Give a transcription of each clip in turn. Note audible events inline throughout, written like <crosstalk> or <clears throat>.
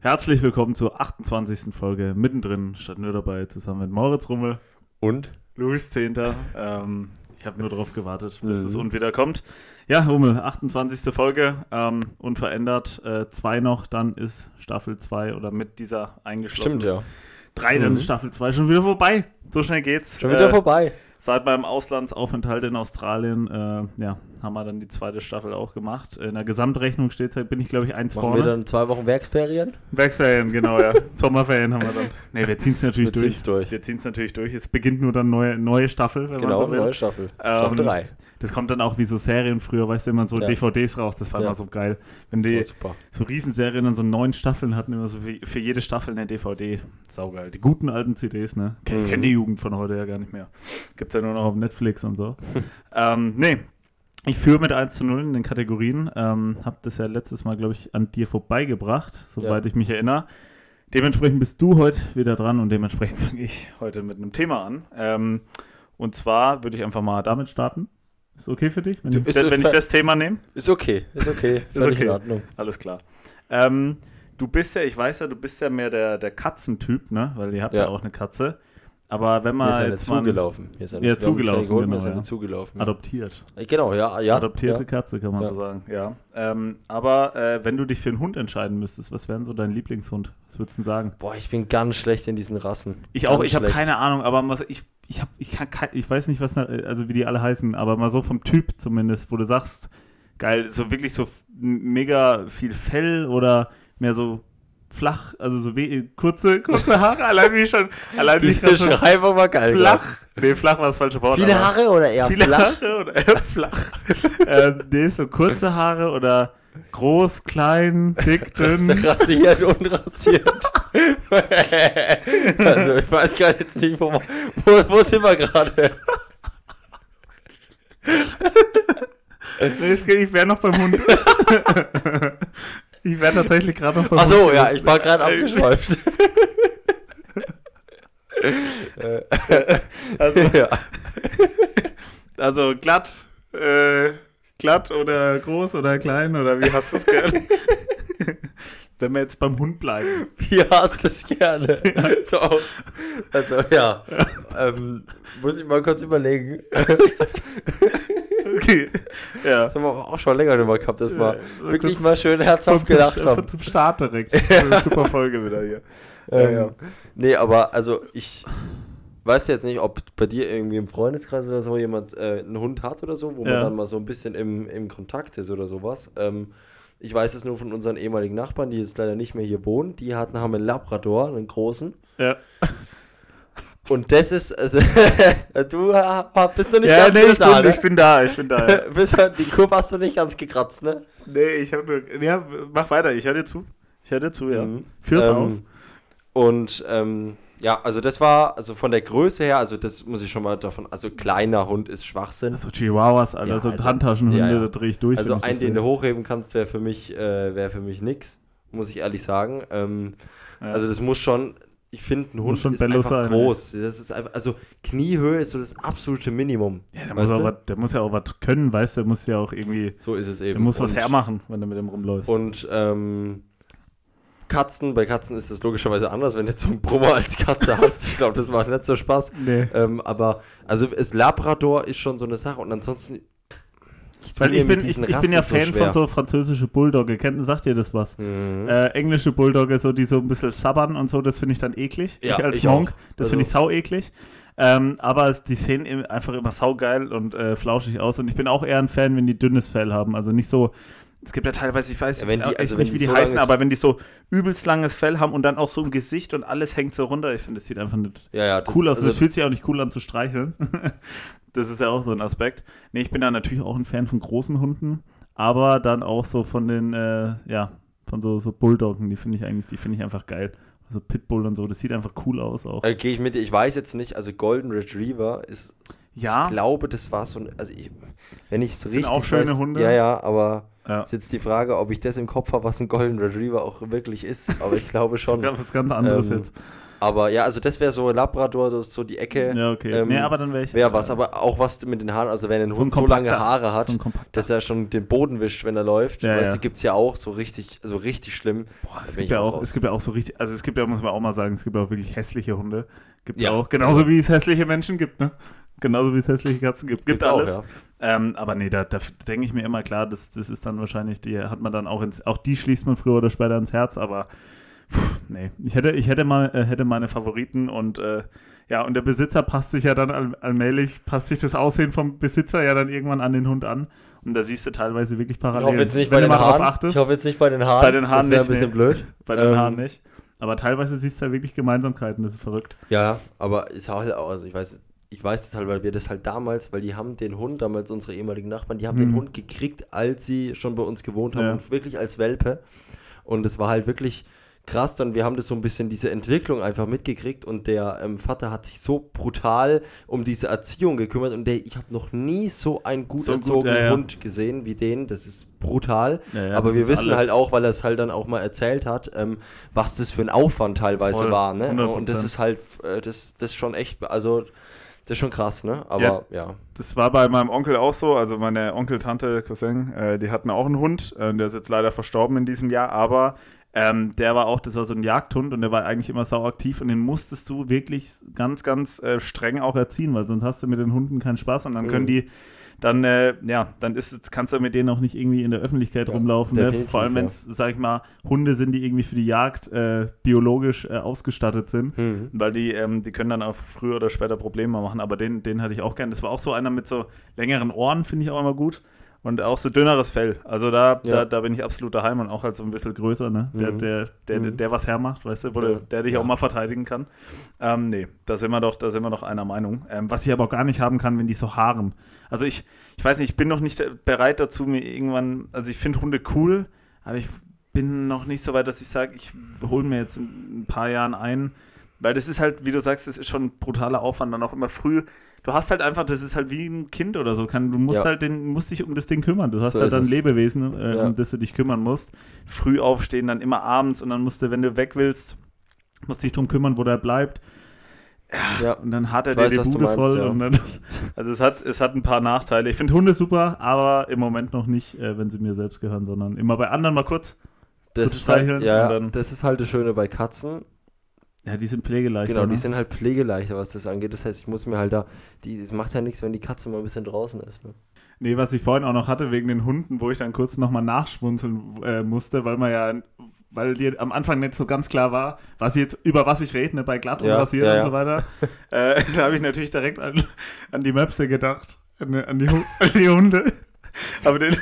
Herzlich willkommen zur 28. Folge mittendrin, statt nur dabei, zusammen mit Moritz Rummel und Louis Zehnter. Ähm, ich habe nur darauf gewartet, bis Mhm. das und wieder kommt. Ja, Rummel, 28. Folge, ähm, unverändert. Äh, zwei noch, dann ist Staffel 2 oder mit dieser eingeschlossen. Stimmt, ja. Drei, dann Mhm. ist Staffel 2 schon wieder vorbei. So schnell geht's. Schon wieder Äh, vorbei. Seit meinem Auslandsaufenthalt in Australien, äh, ja, haben wir dann die zweite Staffel auch gemacht. In der Gesamtrechnung steht bin ich, glaube ich, eins Machen vorne. wir dann zwei Wochen Werksferien? Werksferien, genau, ja. <laughs> Sommerferien haben wir dann. Ne, wir ziehen es natürlich Wir durch. durch. Wir ziehen es natürlich durch. Es beginnt nur dann neue, neue Staffel, wenn Genau, so neue Staffel. Ähm, Staffel 3. Das kommt dann auch wie so Serien früher, weißt du, immer so Ja. DVDs raus. Das war Ja. immer so geil. Wenn die super. so Riesenserien dann so neun Staffeln hatten, immer so für, für jede Staffel eine DVD. Saugeil. Die guten alten CDs, ne? Kennt Mhm. kennt die Jugend von heute ja gar nicht mehr. Gibt's ja nur noch auf Netflix und so. <laughs> ähm, nee. Ich führe mit 1 zu 0 in den Kategorien. Ähm, hab das ja letztes Mal, glaube ich, an dir vorbeigebracht, soweit Ja. ich mich erinnere. Dementsprechend bist du heute wieder dran und dementsprechend <laughs> fange ich heute mit einem Thema an. Ähm, und zwar würde ich einfach mal damit starten. Ist okay für dich, wenn, Du- ich, ist- wenn ich das Thema nehme? Ist okay, ist okay. Völlig okay. in Ordnung. Alles klar. Ähm, du bist ja, ich weiß ja, du bist ja mehr der, der Katzentyp, ne? Weil ihr habt ja. Ja. auch eine Katze. Aber wenn Mir man ist eine jetzt mal zugelaufen. Mir ist eine Ja, zugelaufen, geholt, mir genau, ist eine ja. zugelaufen. adoptiert, Äh, Genau, ja, ja. adoptierte ja. Katze, kann man Ja. so sagen, ja. Ähm, aber äh, wenn du dich für einen Hund entscheiden müsstest, was wäre denn so dein Lieblingshund? Was würdest du denn sagen? Boah, ich bin ganz schlecht in diesen Rassen. Ich Ganz auch, ich habe keine Ahnung, aber was, ich, ich, hab, ich, kann, ich weiß nicht, was, also wie die alle heißen, aber mal so vom Typ zumindest, wo du sagst, geil, so wirklich so mega viel Fell oder mehr so flach, also so kurze, kurze Haare, <laughs> allein wie schon, allein wie Die schon Beschreibung war geil. flach, nee, flach war das falsche Wort. Viele Haare oder eher viele flach? Haare oder eher flach. <laughs> ähm, nee, so kurze Haare oder groß, klein, dick, <laughs> dünn. Rasiert, unrasiert. <laughs> also ich weiß gar jetzt nicht, wo, wo, wo sind wir gerade? Nee, ich wäre noch beim Hund. <laughs> ich wäre tatsächlich gerade noch beim Achso, Hund. ja, gewesen. ich war gerade abgeschweift. Also, ja. also glatt, äh, glatt oder groß oder klein oder wie hast du es gern? <laughs> Wenn wir jetzt beim Hund bleiben. Wie hast du es gerne? <laughs> So. Also, ja. Ähm, muss ich mal kurz überlegen. <laughs> Okay. Ja. Das haben wir auch schon länger nicht mehr gehabt, dass wir Ja, wirklich kurz mal schön herzhaft Zum, gelacht zum, haben. zum Start direkt. Super Folge wieder hier. Ähm, ja. Nee, aber also ich weiß jetzt nicht, ob bei dir irgendwie im Freundeskreis oder so jemand äh, einen Hund hat oder so, wo man Ja. dann mal so ein bisschen im, im Kontakt ist oder sowas. Ähm, ich weiß es nur von unseren ehemaligen Nachbarn, die jetzt leider nicht mehr hier wohnen. Die hatten, haben einen Labrador, einen großen. Ja, <laughs> Und das ist, also, <laughs> du äh, bist du nicht ja ganz nee, ich, da, bin, ne? ich bin da, ich bin da. Ja. <laughs> Bist die Kurve hast du nicht ganz gekratzt, ne? Nee, ich habe nur. Ja, mach weiter, ich höre dir zu. Ich höre dir zu, ja. Mhm. Führ's Ähm, aus. Und ähm, ja, also das war, also von der Größe her, also das muss ich schon mal davon, also kleiner Hund ist Schwachsinn. Also Chihuahuas, Alter, Ja, so also- Handtaschenhunde, ja, ja. da drehe ich durch. Also einen, den du hochheben kannst, wäre für mich, äh, wäre für mich nix, muss ich ehrlich sagen. Ähm, Ja. Also das muss schon, ich finde, ein Hund schon ist einfach sein, groß. Das ist einfach, also Kniehöhe ist so das absolute Minimum. Ja, der muss, auch was, der muss ja auch was können, weißt du? Der muss ja auch irgendwie. So ist es eben. Der muss was Und- hermachen, wenn du mit dem rumläufst. Und ähm, Katzen, bei Katzen ist das logischerweise anders, wenn du so einen Brummer als Katze hast. Ich glaube, das macht nicht so Spaß. nee. Ähm, aber, also das Labrador ist schon so eine Sache und ansonsten. tu Weil ich bin, ich, ich bin ja Fan schwer. von so französische Bulldogge. Kennt, sagt ihr das was? Mhm. Äh, englische Bulldogge, so, die so ein bisschen sabbern und so, das finde ich dann eklig. Ja, ich als ich Monk, auch. das Also- finde ich sau eklig. Ähm, aber es- die sehen einfach immer saugeil und äh, flauschig aus. Und ich bin auch eher ein Fan, wenn die dünnes Fell haben. Also nicht so. Es gibt ja teilweise, ich weiß Ja, die- echt also nicht, wenn wie die so heißen, aber wenn die so übelst langes Fell haben und dann auch so im Gesicht und alles hängt so runter, ich finde, das sieht einfach nicht ja, ja, das, cool aus. also, das fühlt sich auch nicht cool an zu streicheln. <laughs> das ist ja auch so ein Aspekt. Nee, ich bin da natürlich auch ein Fan von großen Hunden, aber dann auch so von den, äh, ja, von so, so Bulldoggen, die finde ich eigentlich, die finde ich einfach geil. Also Pitbull und so, das sieht einfach cool aus auch. äh, gehe ich mit dir. Ich weiß jetzt nicht, also Golden Retriever ist, ja, ich glaube, das war so ein, also ich, wenn ich es sind richtig auch schöne weiß, Hunde. Ja, ja, aber ja. ist jetzt die Frage, ob ich das im Kopf habe, was ein Golden Retriever auch wirklich ist. Aber ich glaube <laughs> schon. Sogar was ganz anderes Ähm, jetzt. Aber ja, also das wäre so Labrador, das ist so die Ecke. Ja, okay. Ähm, nee, aber dann wäre ich. Wäre was, aber auch was mit den Haaren, also wenn ein So ein Hund so lange Haare hat, so ein dass er schon den Boden wischt, wenn er läuft. Ja, weißt ja. du, gibt es ja auch so richtig, so richtig schlimm. Boah, es gibt, ja auch auch, raus. es gibt ja auch so richtig, also es gibt ja, muss man auch mal sagen, es gibt ja auch wirklich hässliche Hunde. Gibt es Ja. auch, genauso wie es hässliche Menschen gibt, ne? Genauso wie es hässliche Katzen gibt. Gibt Gibt's auch, alles. ja. Ähm, aber nee, da, da denke ich mir immer klar, das, das ist dann wahrscheinlich, die hat man dann auch ins, auch die schließt man früher oder später ins Herz, aber puh, nee, ich hätte, ich hätte mal, äh, hätte meine Favoriten und äh, ja, und der Besitzer passt sich ja dann all, allmählich, passt sich das Aussehen vom Besitzer ja dann irgendwann an den Hund an. Und da siehst du teilweise wirklich Ich Parallelen. hoffe jetzt nicht Wenn bei du den Haaren. achtest. Ich hoffe jetzt nicht bei den Haaren. Bei den Haaren das wäre ein nicht, bisschen nee. blöd. Bei den Ähm, Haaren nicht. Aber teilweise siehst du da wirklich Gemeinsamkeiten, das ist verrückt. Ja, aber ist halt auch, also ich weiß, ich weiß das halt, weil wir das halt damals, weil die haben den Hund, damals unsere ehemaligen Nachbarn, die haben den Mhm. Hund gekriegt, als sie schon bei uns gewohnt haben Ja. und wirklich als Welpe. Und es war halt wirklich krass, dann wir haben das so ein bisschen diese Entwicklung einfach mitgekriegt und der ähm, Vater hat sich so brutal um diese Erziehung gekümmert und der, ich habe noch nie so einen gut So gut, erzogenen ja, ja. Hund gesehen wie den, das ist brutal. Ja, aber wir wissen alles- halt auch, weil er es halt dann auch mal erzählt hat, ähm, was das für ein Aufwand teilweise Voll, war. Ne? 100%. Und das ist halt, äh, das, das ist schon echt, also das ist schon krass, ne? Aber Ja. ja. Das war bei meinem Onkel auch so. Also meine Onkel, Tante, Cousin, äh, die hatten auch einen Hund. Äh, der ist jetzt leider verstorben in diesem Jahr, aber ähm, der war auch, das war so ein Jagdhund und der war eigentlich immer sau aktiv und den musstest du wirklich ganz, ganz äh, streng auch erziehen, weil sonst hast du mit den Hunden keinen Spaß und dann können Mhm. die dann, äh, ja, dann ist kannst du mit denen auch nicht irgendwie in der Öffentlichkeit Ja, rumlaufen. Ne? Vor allem, wenn es, sag ich mal, Hunde sind, die irgendwie für die Jagd äh, biologisch äh, ausgestattet sind. Hm. Weil die, ähm, die können dann auch früher oder später Probleme machen, aber den, den hatte ich auch gern. Das war auch so einer mit so längeren Ohren, finde ich auch immer gut. Und auch so dünneres Fell. Also da, Ja. da, da bin ich absolut daheim und auch halt so ein bisschen größer, ne? Der, Mhm. der, der, der, Mhm. der was hermacht, weißt du, wo Ja. der, der dich Ja. auch mal verteidigen kann. Ähm, nee, da sind wir doch, da sind wir doch einer Meinung. Ähm, was ich aber auch gar nicht haben kann, wenn die so haaren. Also ich, ich weiß nicht, ich bin noch nicht bereit dazu, mir irgendwann, also ich finde Hunde cool, aber ich bin noch nicht so weit, dass ich sage, ich hole mir jetzt in ein paar Jahren ein, weil das ist halt, wie du sagst, das ist schon ein brutaler Aufwand, dann auch immer früh. Du hast halt einfach, das ist halt wie ein Kind oder so. Kann, du musst Ja. halt den, musst dich um das Ding kümmern. Du hast So halt dann es. Lebewesen, äh, Ja. um das du dich kümmern musst. Früh aufstehen, dann immer abends und dann musst du, wenn du weg willst, musst dich drum kümmern, wo der bleibt. Ja. Und dann hat er Ich dir weiß, die Bude meinst, voll. Und dann, <laughs> also es hat, es hat ein paar Nachteile. Ich finde Hunde super, aber im Moment noch nicht, äh, wenn sie mir selbst gehören, sondern immer bei anderen mal kurz. Das ist halt, ja, das ist halt das Schöne bei Katzen. Ja, die sind pflegeleichter. Genau, ne? die sind halt pflegeleichter, was das angeht. Das heißt, ich muss mir halt da, die, es macht ja nichts, wenn die Katze mal ein bisschen draußen ist. Ne? Nee, was ich vorhin auch noch hatte wegen den Hunden, wo ich dann kurz nochmal nachschmunzeln äh, musste, weil man ja, weil dir am Anfang nicht so ganz klar war, was jetzt, über was ich rede, ne, bei glatt und Ja, rasiert ja, und so weiter. <laughs> äh, da habe ich natürlich direkt an, an die Möpse gedacht, an, an, die, <laughs> an die Hunde. Aber den,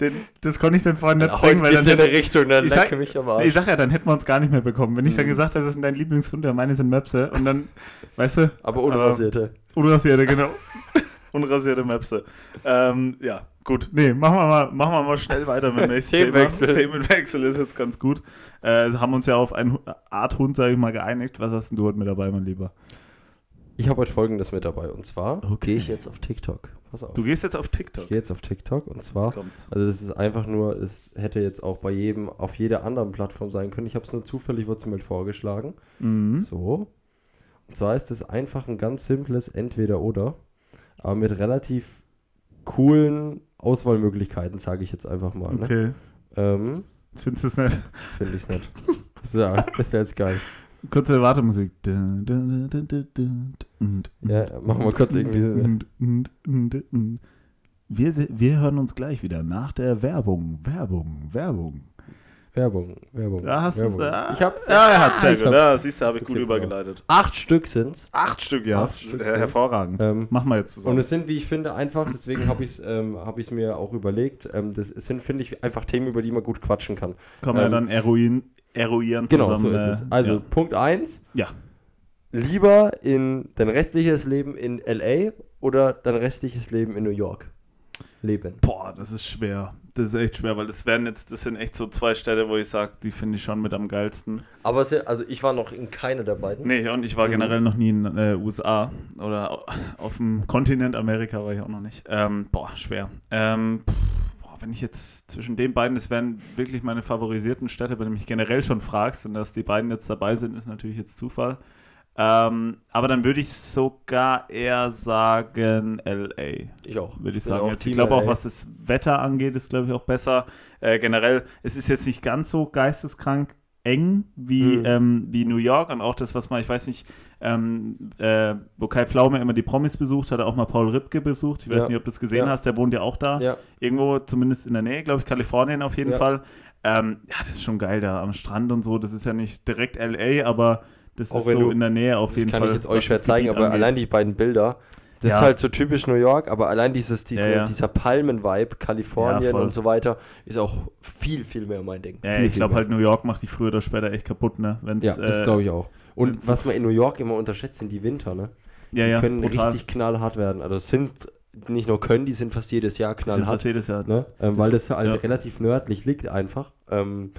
den, das konnte ich dann vorhin nicht Heute bringen, weil dann in eine Richtung, dann Ich sag- mich am Arsch. Ich sag ja, dann hätten wir uns gar nicht mehr bekommen. Wenn ich dann Mhm. gesagt hätte, das sind dein Lieblingshund, ja, meine sind Möpse. Und dann, weißt du, aber unrasierte. unrasierte, genau. <laughs> unrasierte Möpse. Ähm, ja, gut. Nee, machen wir mal, machen wir mal schnell weiter mit dem <laughs> nächsten Themenwechsel. Thema. Themenwechsel ist jetzt ganz gut. Äh, haben uns ja auf eine Art Hund, sage ich mal, geeinigt. Was hast denn du heute mit dabei, mein Lieber? Ich habe heute folgendes mit dabei und zwar Okay. gehe ich jetzt auf TikTok. Pass auf. Du gehst jetzt auf Ich TikTok. gehe jetzt auf TikTok und zwar, also das ist einfach nur, es hätte jetzt auch bei jedem auf jeder anderen Plattform sein können. Ich habe es nur zufällig, wurde es mir vorgeschlagen. Mhm. So. Und zwar ist es einfach ein ganz simples Entweder-Oder, aber mit relativ coolen Auswahlmöglichkeiten, sage ich jetzt einfach mal. Ne? Okay. Ähm, Findest du es nicht? das finde ich nicht. Das wäre wär jetzt geil. <laughs> Kurze Wartemusik. Ja, machen wir kurz irgendwie. Wir, wir hören uns gleich wieder nach der Werbung. Werbung, Werbung. Werbung, Werbung. Da hast du es. Werbung. Ah, Ich hab's. Ja, er hat sehr gut. hab's. Ja, siehst du, habe ich gut Okay, übergeleitet. Acht Stück sind's. Acht Stück, ja. Acht Stück hervorragend. Ähm, Machen wir jetzt und zusammen. es sind, wie ich finde, einfach, deswegen habe ich es ähm, hab ich's mir auch überlegt, ähm, das es sind, finde ich, einfach Themen, über die man gut quatschen kann. Können wir ähm, dann eruieren, eruieren Genau, zusammen. so ist es. äh, Also, ja. Punkt 1. Ja. Lieber in dein restliches Leben in L.A. oder dein restliches Leben in New York leben? Boah, das ist schwer. Das ist echt schwer, weil das wären jetzt, das sind echt so zwei Städte, wo ich sage, die finde ich schon mit am geilsten. Aber es, also ich war noch in keiner der beiden. Nee, und ich war Mhm. generell noch nie in äh, USA oder au- auf dem Kontinent Amerika war ich auch noch nicht. Ähm, boah, schwer. Ähm, pff, wenn ich jetzt zwischen den beiden, das wären wirklich meine favorisierten Städte, wenn du mich generell schon fragst, und dass die beiden jetzt dabei sind, ist natürlich jetzt Zufall. Ähm, aber dann würde ich sogar eher sagen LA. Ich auch. Würde ich Bin sagen. Jetzt, ich glaube auch, was das Wetter angeht, ist, glaube ich, auch besser. Äh, generell, es ist jetzt nicht ganz so geisteskrank eng wie, Mhm. ähm, wie New York und auch das, was man, ich weiß nicht, ähm, äh, wo Kai Pflaume immer die Promis besucht, hat er auch mal Paul Ripke besucht. Ich weiß Ja. nicht, ob du das gesehen Ja. hast, der wohnt ja auch da. Ja, Irgendwo, zumindest in der Nähe, glaube ich, Kalifornien auf jeden. Fall. Ähm, ja, das ist schon geil da am Strand und so. Das ist ja nicht direkt LA, aber das Auch ist so du- in der Nähe auf das jeden kann Fall. ich jetzt euch schwer das zeigen, aber angeht. allein die beiden Bilder, das Ja. ist halt so typisch New York, aber allein dieses, diese, Ja, ja. dieser Palmen-Vibe, Kalifornien und so weiter, ist auch viel, viel mehr mein Ding. Viel, ich glaube halt, New York macht die früher oder später echt kaputt, ne? Wenn's, Ja, das äh, glaube ich auch. Und was man in New York immer unterschätzt, sind die Winter, ne? Ja, Die ja, können brutal. richtig knallhart werden. Also sind nicht nur können, die sind fast jedes Jahr Das sind knallhart. fast jedes Jahr. Ne? Ähm, weil das halt relativ nördlich liegt einfach. Ähm,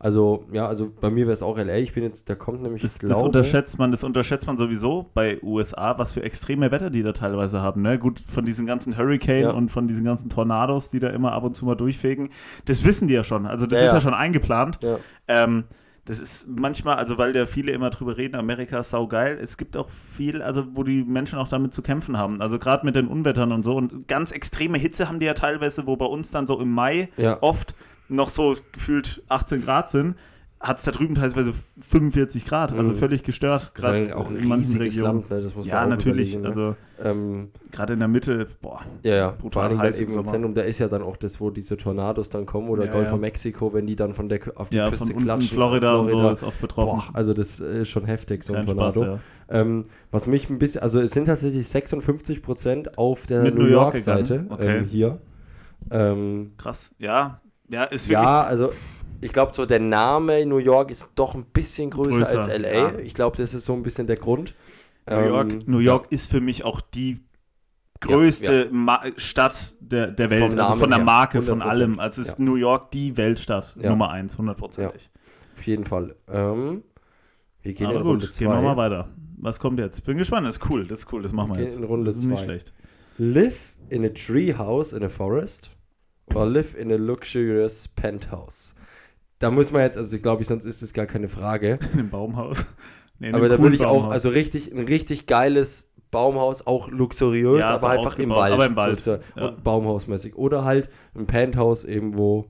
also, ja, also bei mir wäre es auch LA. Ich bin jetzt, da kommt nämlich, Das, ich das glaube, unterschätzt man, das unterschätzt man sowieso bei USA, was für extreme Wetter die da teilweise haben. Ne? Gut, von diesen ganzen Hurricane Ja. und von diesen ganzen Tornados, die da immer ab und zu mal durchfegen, das wissen die ja schon. Also das Ja, ist ja, ja. schon eingeplant. Ähm, das ist manchmal, also weil ja viele immer drüber reden, Amerika ist saugeil. Es gibt auch viel, also wo die Menschen auch damit zu kämpfen haben. Also gerade mit den Unwettern und so. Und ganz extreme Hitze haben die ja teilweise, wo bei uns dann so im Mai ja. oft noch so gefühlt 18 Grad sind, hat es da drüben teilweise 45 Grad, also Mhm. völlig gestört, gerade auch ein in manchen Regionen. Land, ne? das muss man Ja, natürlich, ne? also ähm, gerade in der Mitte, boah, ja, ja, brutal vor allem heiß eben im Sommer. Zentrum, da ist ja dann auch das, wo diese Tornados dann kommen oder Ja, Golf ja. von Mexiko, wenn die dann von der auf die ja, Küste von klatschen. Florida, und so ist oft betroffen. Boah, also das ist schon heftig, so ein Kein Tornado. Spaß, ja. Ähm, was mich ein bisschen, also es sind tatsächlich 56 Prozent auf der Mit New York York-Seite okay. ähm, hier. Ähm, Krass, ja, ja, ist wirklich, ja, also ich glaube so der Name New York ist doch ein bisschen größer, Größer, als LA. ja. Ich glaube, das ist so ein bisschen der Grund. New York, Ähm, New York ist für mich auch die größte Ma Stadt der, der Welt, also Namen von der Marke, von 100%, allem. Also ist ja. New York die Weltstadt, Ja. Nummer eins, hundertprozentig. Auf jeden Fall. Ähm, wir gehen Aber in gut, Runde gehen wir 2. mal weiter. Was kommt jetzt? Bin gespannt, das ist cool, das ist cool, das machen wir gehen jetzt. in Runde das ist nicht zwei. schlecht. Live in a tree house in a forest or live in a luxurious penthouse. Da muss man jetzt, also glaube ich, sonst ist das gar keine Frage. <laughs> In einem Baumhaus. Nee, in Aber da würde ich auch, Baumhaus. also richtig, ein richtig geiles Baumhaus, auch luxuriös, Ja, so aber einfach im Wald. aber im Wald, sozusagen. ja. Baumhausmäßig. Oder halt ein Penthouse irgendwo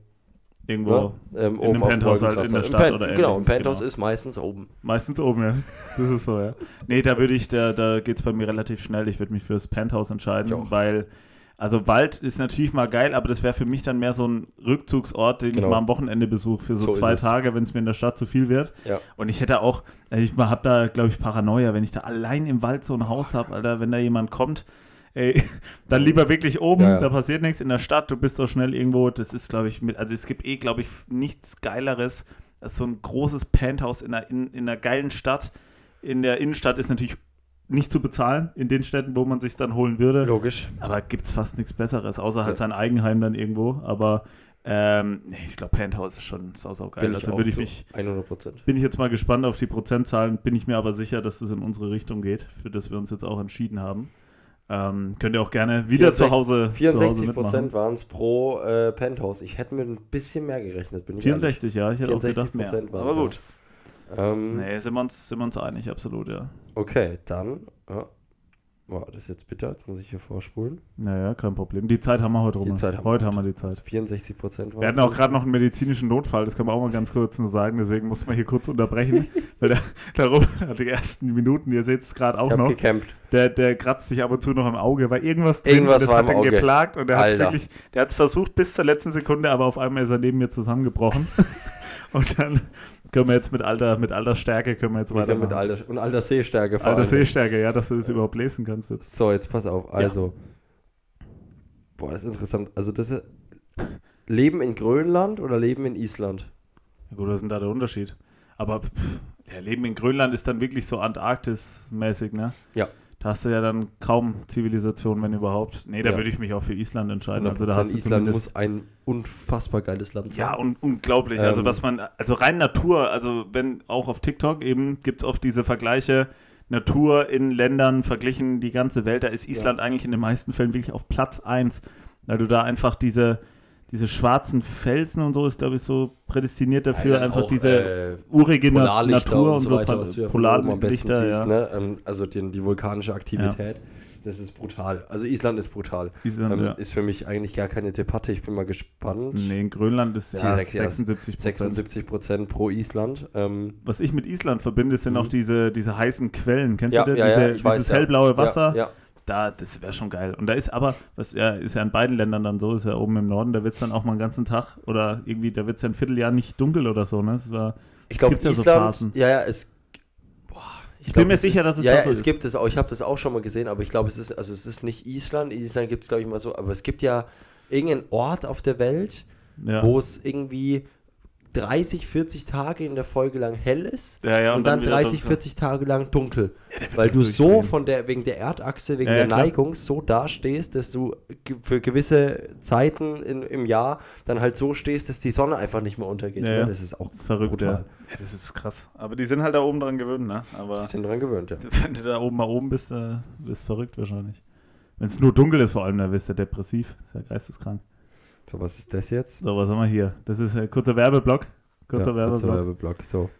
irgendwo, ne, ähm, in oben einem Penthouse halt in der Stadt Pen- oder Genau, ein ähnlich, Penthouse genau. ist meistens oben. meistens oben, ja. <laughs> Das ist so, ja. Nee, da würde ich, da, da geht es bei mir relativ schnell. Ich würde mich fürs Penthouse entscheiden, auch. weil, also Wald ist natürlich mal geil, aber das wäre für mich dann mehr so ein Rückzugsort, den ich Genau. mal am Wochenende besuche für so, So zwei. Tage, wenn es mir in der Stadt zu viel wird. Ja. Und ich hätte auch, also ich habe da, glaube ich, Paranoia, wenn ich da allein im Wald so ein Haus habe, Alter, wenn da jemand kommt, ey, <laughs> dann lieber wirklich oben, Ja, ja. da passiert nichts in der Stadt, du bist so schnell irgendwo, das ist, glaube ich, mit, also es gibt eh, glaube ich, nichts Geileres als so ein großes Penthouse in einer, in, in einer geilen Stadt. In der Innenstadt ist natürlich nicht zu bezahlen, in den Städten, wo man sich dann holen würde. Logisch. Aber gibt es fast nichts Besseres, außer halt Ja. sein Eigenheim dann irgendwo. Aber ähm, ich glaube, Penthouse ist schon sau, sau geil. Bin Also würde ich mich 100 Prozent. bin ich jetzt mal gespannt auf die Prozentzahlen. Bin ich mir aber sicher, dass es in unsere Richtung geht, für das wir uns jetzt auch entschieden haben. Ähm, könnt ihr auch gerne wieder 64 zu Hause, zu Hause 64 mitmachen. Prozent waren es pro äh, Penthouse. Ich hätte mir ein bisschen mehr gerechnet. Bin ich 64, ja, ich hätte auch 64 gedacht mehr. Aber ja. gut. ehrlich. Ähm, Nee, sind wir, uns, sind wir uns einig, absolut, ja. Okay, dann. Ja. Wow, das ist jetzt bitter. Jetzt muss ich hier vorspulen. Naja, kein Problem. Die Zeit haben wir heute Die rum. Zeit haben heute wir haben wir die Zeit. 64 Prozent Wir hatten auch gerade noch einen medizinischen Notfall, das können wir auch mal ganz kurz nur sagen, deswegen mussten wir hier kurz unterbrechen, <laughs> weil der, darum hat <laughs> die ersten Minuten, ihr seht es gerade auch Ich noch, gekämpft. der, der kratzt sich ab und zu noch im Auge, weil irgendwas drin, Irgendwas das war hat ihn Auge. geplagt und der hat es wirklich, der hat es versucht bis zur letzten Sekunde, aber auf einmal ist er neben mir zusammengebrochen. <laughs> und dann können wir jetzt mit alter, mit alter Stärke können wir jetzt weitermachen. mit alter, und alter Sehstärke vor alter. Sehstärke, ja, dass du das überhaupt lesen kannst jetzt. So, jetzt pass auf. Also. Boah, das ist interessant. Also, das ist. Leben in Grönland oder Leben in Island? Ja, gut, was ist denn da der Unterschied? Aber pff, ja, Leben in Grönland ist dann wirklich so Antarktis-mäßig, ne? Ja. Da hast du ja dann kaum Zivilisation, wenn überhaupt. Nee, da Ja. würde ich mich auch für Island entscheiden. Also 100%. da hast du Island muss ein unfassbar geiles Land sein. ja, und unglaublich. also Ähm, was man, also rein Natur, also wenn auch auf TikTok eben gibt es oft diese Vergleiche, Natur in Ländern verglichen, die ganze Welt, da ist Island eigentlich in den meisten Fällen wirklich auf Platz 1, weil du da einfach diese, diese schwarzen Felsen und so ist, glaube ich, so prädestiniert dafür, Ja, einfach auch, diese äh, urige Natur und so, weiter, was du ja Polarlichter, ja. ne? ähm, also die, die vulkanische Aktivität. Das ist brutal. Also Island ist brutal. Island, ähm, ja. Ist für mich eigentlich gar keine Debatte. Ich bin mal gespannt. Nee, in Grönland ist Ja, ja, sechs- ja, 76 Prozent. 76 Prozent pro Island. Ähm, Was ich mit Island verbinde, sind auch diese, diese heißen Quellen. Kennst Mhm. ja, du das? ja, diese, ja, dieses weiß, ja. hellblaue Wasser. Ja, ja. Da, das wäre schon geil. Und da ist aber, was ja, ist ja in beiden Ländern dann so, ist ja oben im Norden, da wird es dann auch mal einen ganzen Tag oder irgendwie, da wird es ja ein Vierteljahr nicht dunkel oder so, ne? Das war, Ich glaube, ja so Phasen. ja, ja, es. Boah, Ich glaub, bin mir sicher, dass es ja, da ja, so es ist. gibt es auch. Ich habe das auch schon mal gesehen, aber ich glaube, es ist, also es ist nicht Island. Island gibt es, glaube ich, mal so, aber es gibt ja irgendeinen Ort auf der Welt, ja. wo es irgendwie 30, 40 Tage in der Folge lang hell ist Ja, ja, und, und dann, dann wieder 30, dunkel. 40 Tage lang dunkel. wird weil du so von der, wegen der Erdachse, wegen Ja, ja, der. Neigung so dastehst, dass du für gewisse Zeiten in, im Jahr dann halt so stehst, dass die Sonne einfach nicht mehr untergeht. Ja, ne? ja. Das ist auch Das ist verrückt, ja. ja. Das ist krass. Aber die sind halt da oben dran gewöhnt, ne? Aber Die sind dran gewöhnt, ja. <laughs> wenn du da oben mal oben bist, da bist du verrückt wahrscheinlich. Wenn es nur dunkel ist, vor allem, dann bist du depressiv. Das ist ja geisteskrank. So, was ist das jetzt? So, was haben wir hier? Das ist ein kurzer Werbeblock. Kurzer ja, Werbeblock. kurzer Werbeblock. So.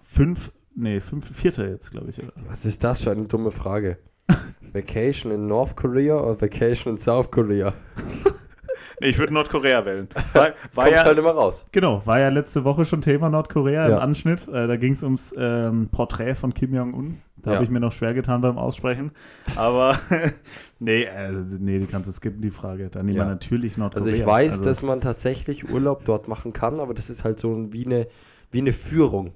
Fünf, nee, fünf, vierter jetzt, glaube ich. Oder? Was ist das für eine dumme Frage? <laughs> Vacation in North Korea oder Vacation in South Korea? <laughs> Nee, ich würde Nordkorea wählen. War, <laughs> war Kommst ja, halt immer raus. genau, war ja letzte Woche schon Thema Nordkorea Ja. im Anschnitt. Äh, da ging es ums ähm, Porträt von Kim Jong-un. Da Ja. habe ich mir noch schwer getan beim Aussprechen. Aber <laughs> nee, äh, nee, die kannst du skippen, die Frage. Da nehmen wir natürlich Nordkorea. Also ich weiß, Also, dass man tatsächlich Urlaub dort machen kann, aber das ist halt so wie eine, wie eine Führung.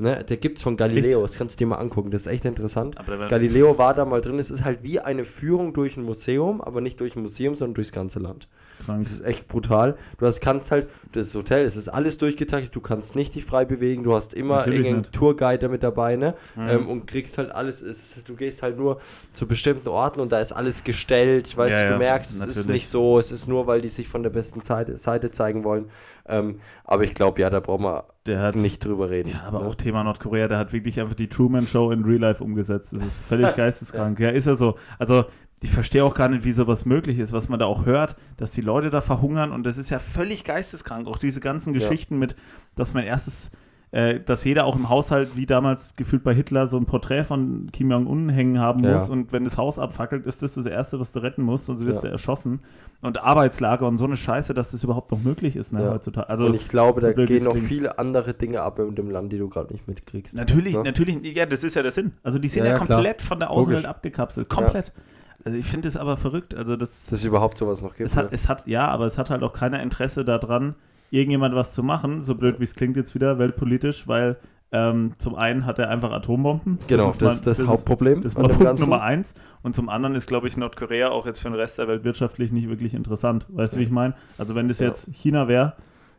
Ne? Der gibt es von Galileo, das kannst du dir mal angucken, das ist echt interessant. Galileo war da mal drin, es ist halt wie eine Führung durch ein Museum, aber nicht durch ein Museum, sondern durchs ganze Land. krank. Das ist echt brutal. Du hast, kannst halt, das Hotel, es ist alles durchgetaktet, du kannst nicht dich frei bewegen, du hast immer Natürlich irgendeinen nicht. Tourguide mit dabei, ne? Mhm. Ähm, und kriegst halt alles, ist, du gehst halt nur zu bestimmten Orten und da ist alles gestellt, weißt Ja, du, du ja, merkst, es ist natürlich. nicht so, es ist nur, weil die sich von der besten Seite, Seite zeigen wollen. Ähm, aber ich glaube, ja, da brauchen wir Der hat nicht drüber reden. Ja, aber ne? auch Thema Nordkorea, der hat wirklich einfach die Truman Show in Real Life umgesetzt. Das ist völlig <laughs> geisteskrank. Ja, ist er so. Also, ich verstehe auch gar nicht, wie sowas möglich ist, was man da auch hört, dass die Leute da verhungern und das ist ja völlig geisteskrank. Auch diese ganzen Ja. Geschichten mit, dass mein erstes, äh, dass jeder auch im Haushalt, wie damals gefühlt bei Hitler, so ein Porträt von Kim Jong-un hängen haben Ja. muss und wenn das Haus abfackelt, ist das das Erste, was du retten musst, sonst wirst Ja. du erschossen. Und Arbeitslager und so eine Scheiße, dass das überhaupt noch möglich ist ne, Ja. heutzutage. Also, und ich glaube, da gehen noch viele andere Dinge ab in dem Land, die du gerade nicht mitkriegst. Natürlich, Ne? natürlich, ja, das ist ja der Sinn. Also die sind Ja, ja, ja, klar. komplett von der Außenwelt Logisch. abgekapselt. Komplett. Also ich finde es aber verrückt. Also das, Dass es überhaupt sowas noch gibt. es hat, ne? es hat, ja, aber es hat halt auch keiner Interesse daran, irgendjemand was zu machen, so blöd wie es klingt jetzt wieder, weltpolitisch, weil ähm, zum einen hat er einfach Atombomben. genau, ist das mal- ist das, ist- Hauptproblem. Das ist mal dem Punkt Ganzen. Nummer eins. Und zum anderen ist, glaube ich, Nordkorea auch jetzt für den Rest der Welt wirtschaftlich nicht wirklich interessant. Weißt du, wie ich meine? Also wenn das Ja. jetzt China wäre,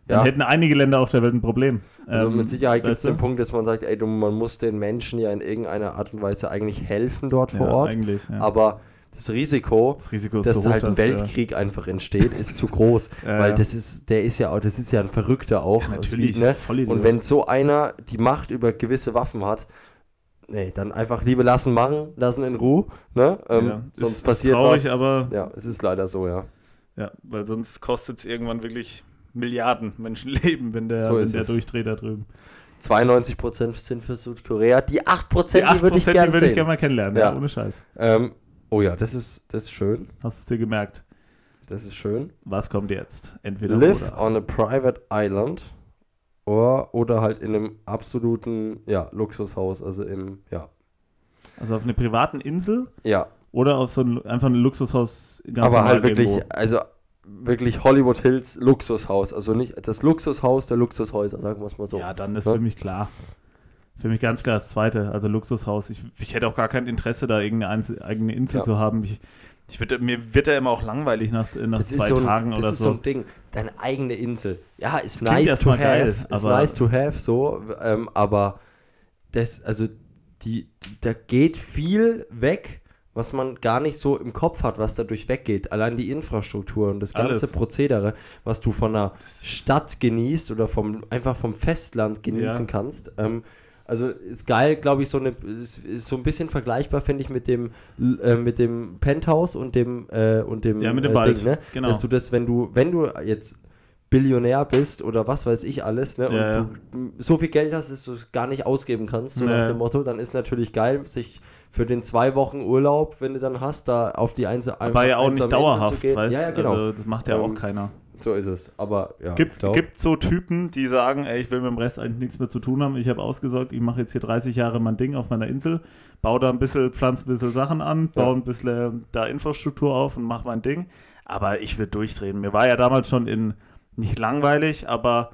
dann Ja. hätten einige Länder auf der Welt ein Problem. Also Ähm, mit Sicherheit gibt es den Punkt, dass man sagt, ey, du, man muss den Menschen ja in irgendeiner Art und Weise eigentlich helfen dort vor ja, Ort. Eigentlich, ja. Aber das Risiko, das Risiko dass so halt ein dass, äh, Weltkrieg einfach entsteht, ist zu groß. <laughs> Ja, weil ja. das ist, der ist ja auch, das ist ja ein Verrückter auch. Ja, Das natürlich, wie, ne? Und wenn so einer die Macht über gewisse Waffen hat, nee, dann einfach Liebe lassen machen, lassen in Ruhe. Ne? Ähm, ja, sonst ist, passiert ist traurig, was. aber Ja, es ist leider so, ja. ja, weil sonst kostet es irgendwann wirklich Milliarden Menschenleben, wenn der, So wenn der durchdreht da drüben. 92% sind für Südkorea. Die 8%, Die die, 8%, würde ich die gerne würde ich gerne mal kennenlernen, ja. Ja. ohne Scheiß. ähm, oh ja, das ist, das ist schön. Hast du es dir gemerkt? Das ist schön. Was kommt jetzt? Entweder Live oder. on a private island oder, oder halt in einem absoluten ja, Luxushaus, also im, ja. Also auf einer privaten Insel Ja, oder auf so ein, einfach ein Luxushaus ganz aber halt wirklich, irgendwo? also wirklich Hollywood Hills Luxushaus, also nicht das Luxushaus der Luxushäuser, sagen wir es mal so. Ja, dann ist Ne? für mich klar. Für mich ganz klar das zweite, also Luxushaus. Ich, ich hätte auch gar kein Interesse, da irgendeine Einzel eigene Insel Ja. zu haben. Ich, ich würd, mir wird da immer auch langweilig nach, nach Das ist zwei so ein, Tagen das oder ist so. so ein Ding. Deine eigene Insel. Ja, ist klingt nice to have. geil, ist nice to have, so. Ähm, aber das, also, die, da geht viel weg, was man gar nicht so im Kopf hat, was dadurch weggeht. Allein die Infrastruktur und das ganze Alles. Prozedere, was du von einer Das- Stadt genießt oder vom, einfach vom Festland genießen Ja. kannst. Ähm, also ist geil, glaube ich, so eine ist, ist so ein bisschen vergleichbar, finde ich, mit dem äh, mit dem Penthouse und dem äh, und dem Ja, mit dem äh, Wald, Ding, ne? genau. Dass du das, wenn du, wenn du jetzt Billionär bist oder was weiß ich alles, ne? Und Ja, du so viel Geld hast, dass du es gar nicht ausgeben kannst, so Ja. nach dem Motto, dann ist natürlich geil, sich für den zwei Wochen Urlaub, wenn du dann hast, da auf die Einzel Aber ja auch nicht dauerhaft, weißt Ja, ja, genau. Also, das macht ja auch Ähm, keiner. So ist es. Aber ja, Gibt, gibt so Typen, die sagen, ey, ich will mit dem Rest eigentlich nichts mehr zu tun haben. Ich habe ausgesorgt, ich mache jetzt hier 30 Jahre mein Ding auf meiner Insel, baue da ein bisschen, pflanze ein bisschen Sachen an, baue Ja. ein bisschen äh, da Infrastruktur auf und mache mein Ding. Aber ich will durchdrehen. Mir war ja damals schon in, nicht langweilig, aber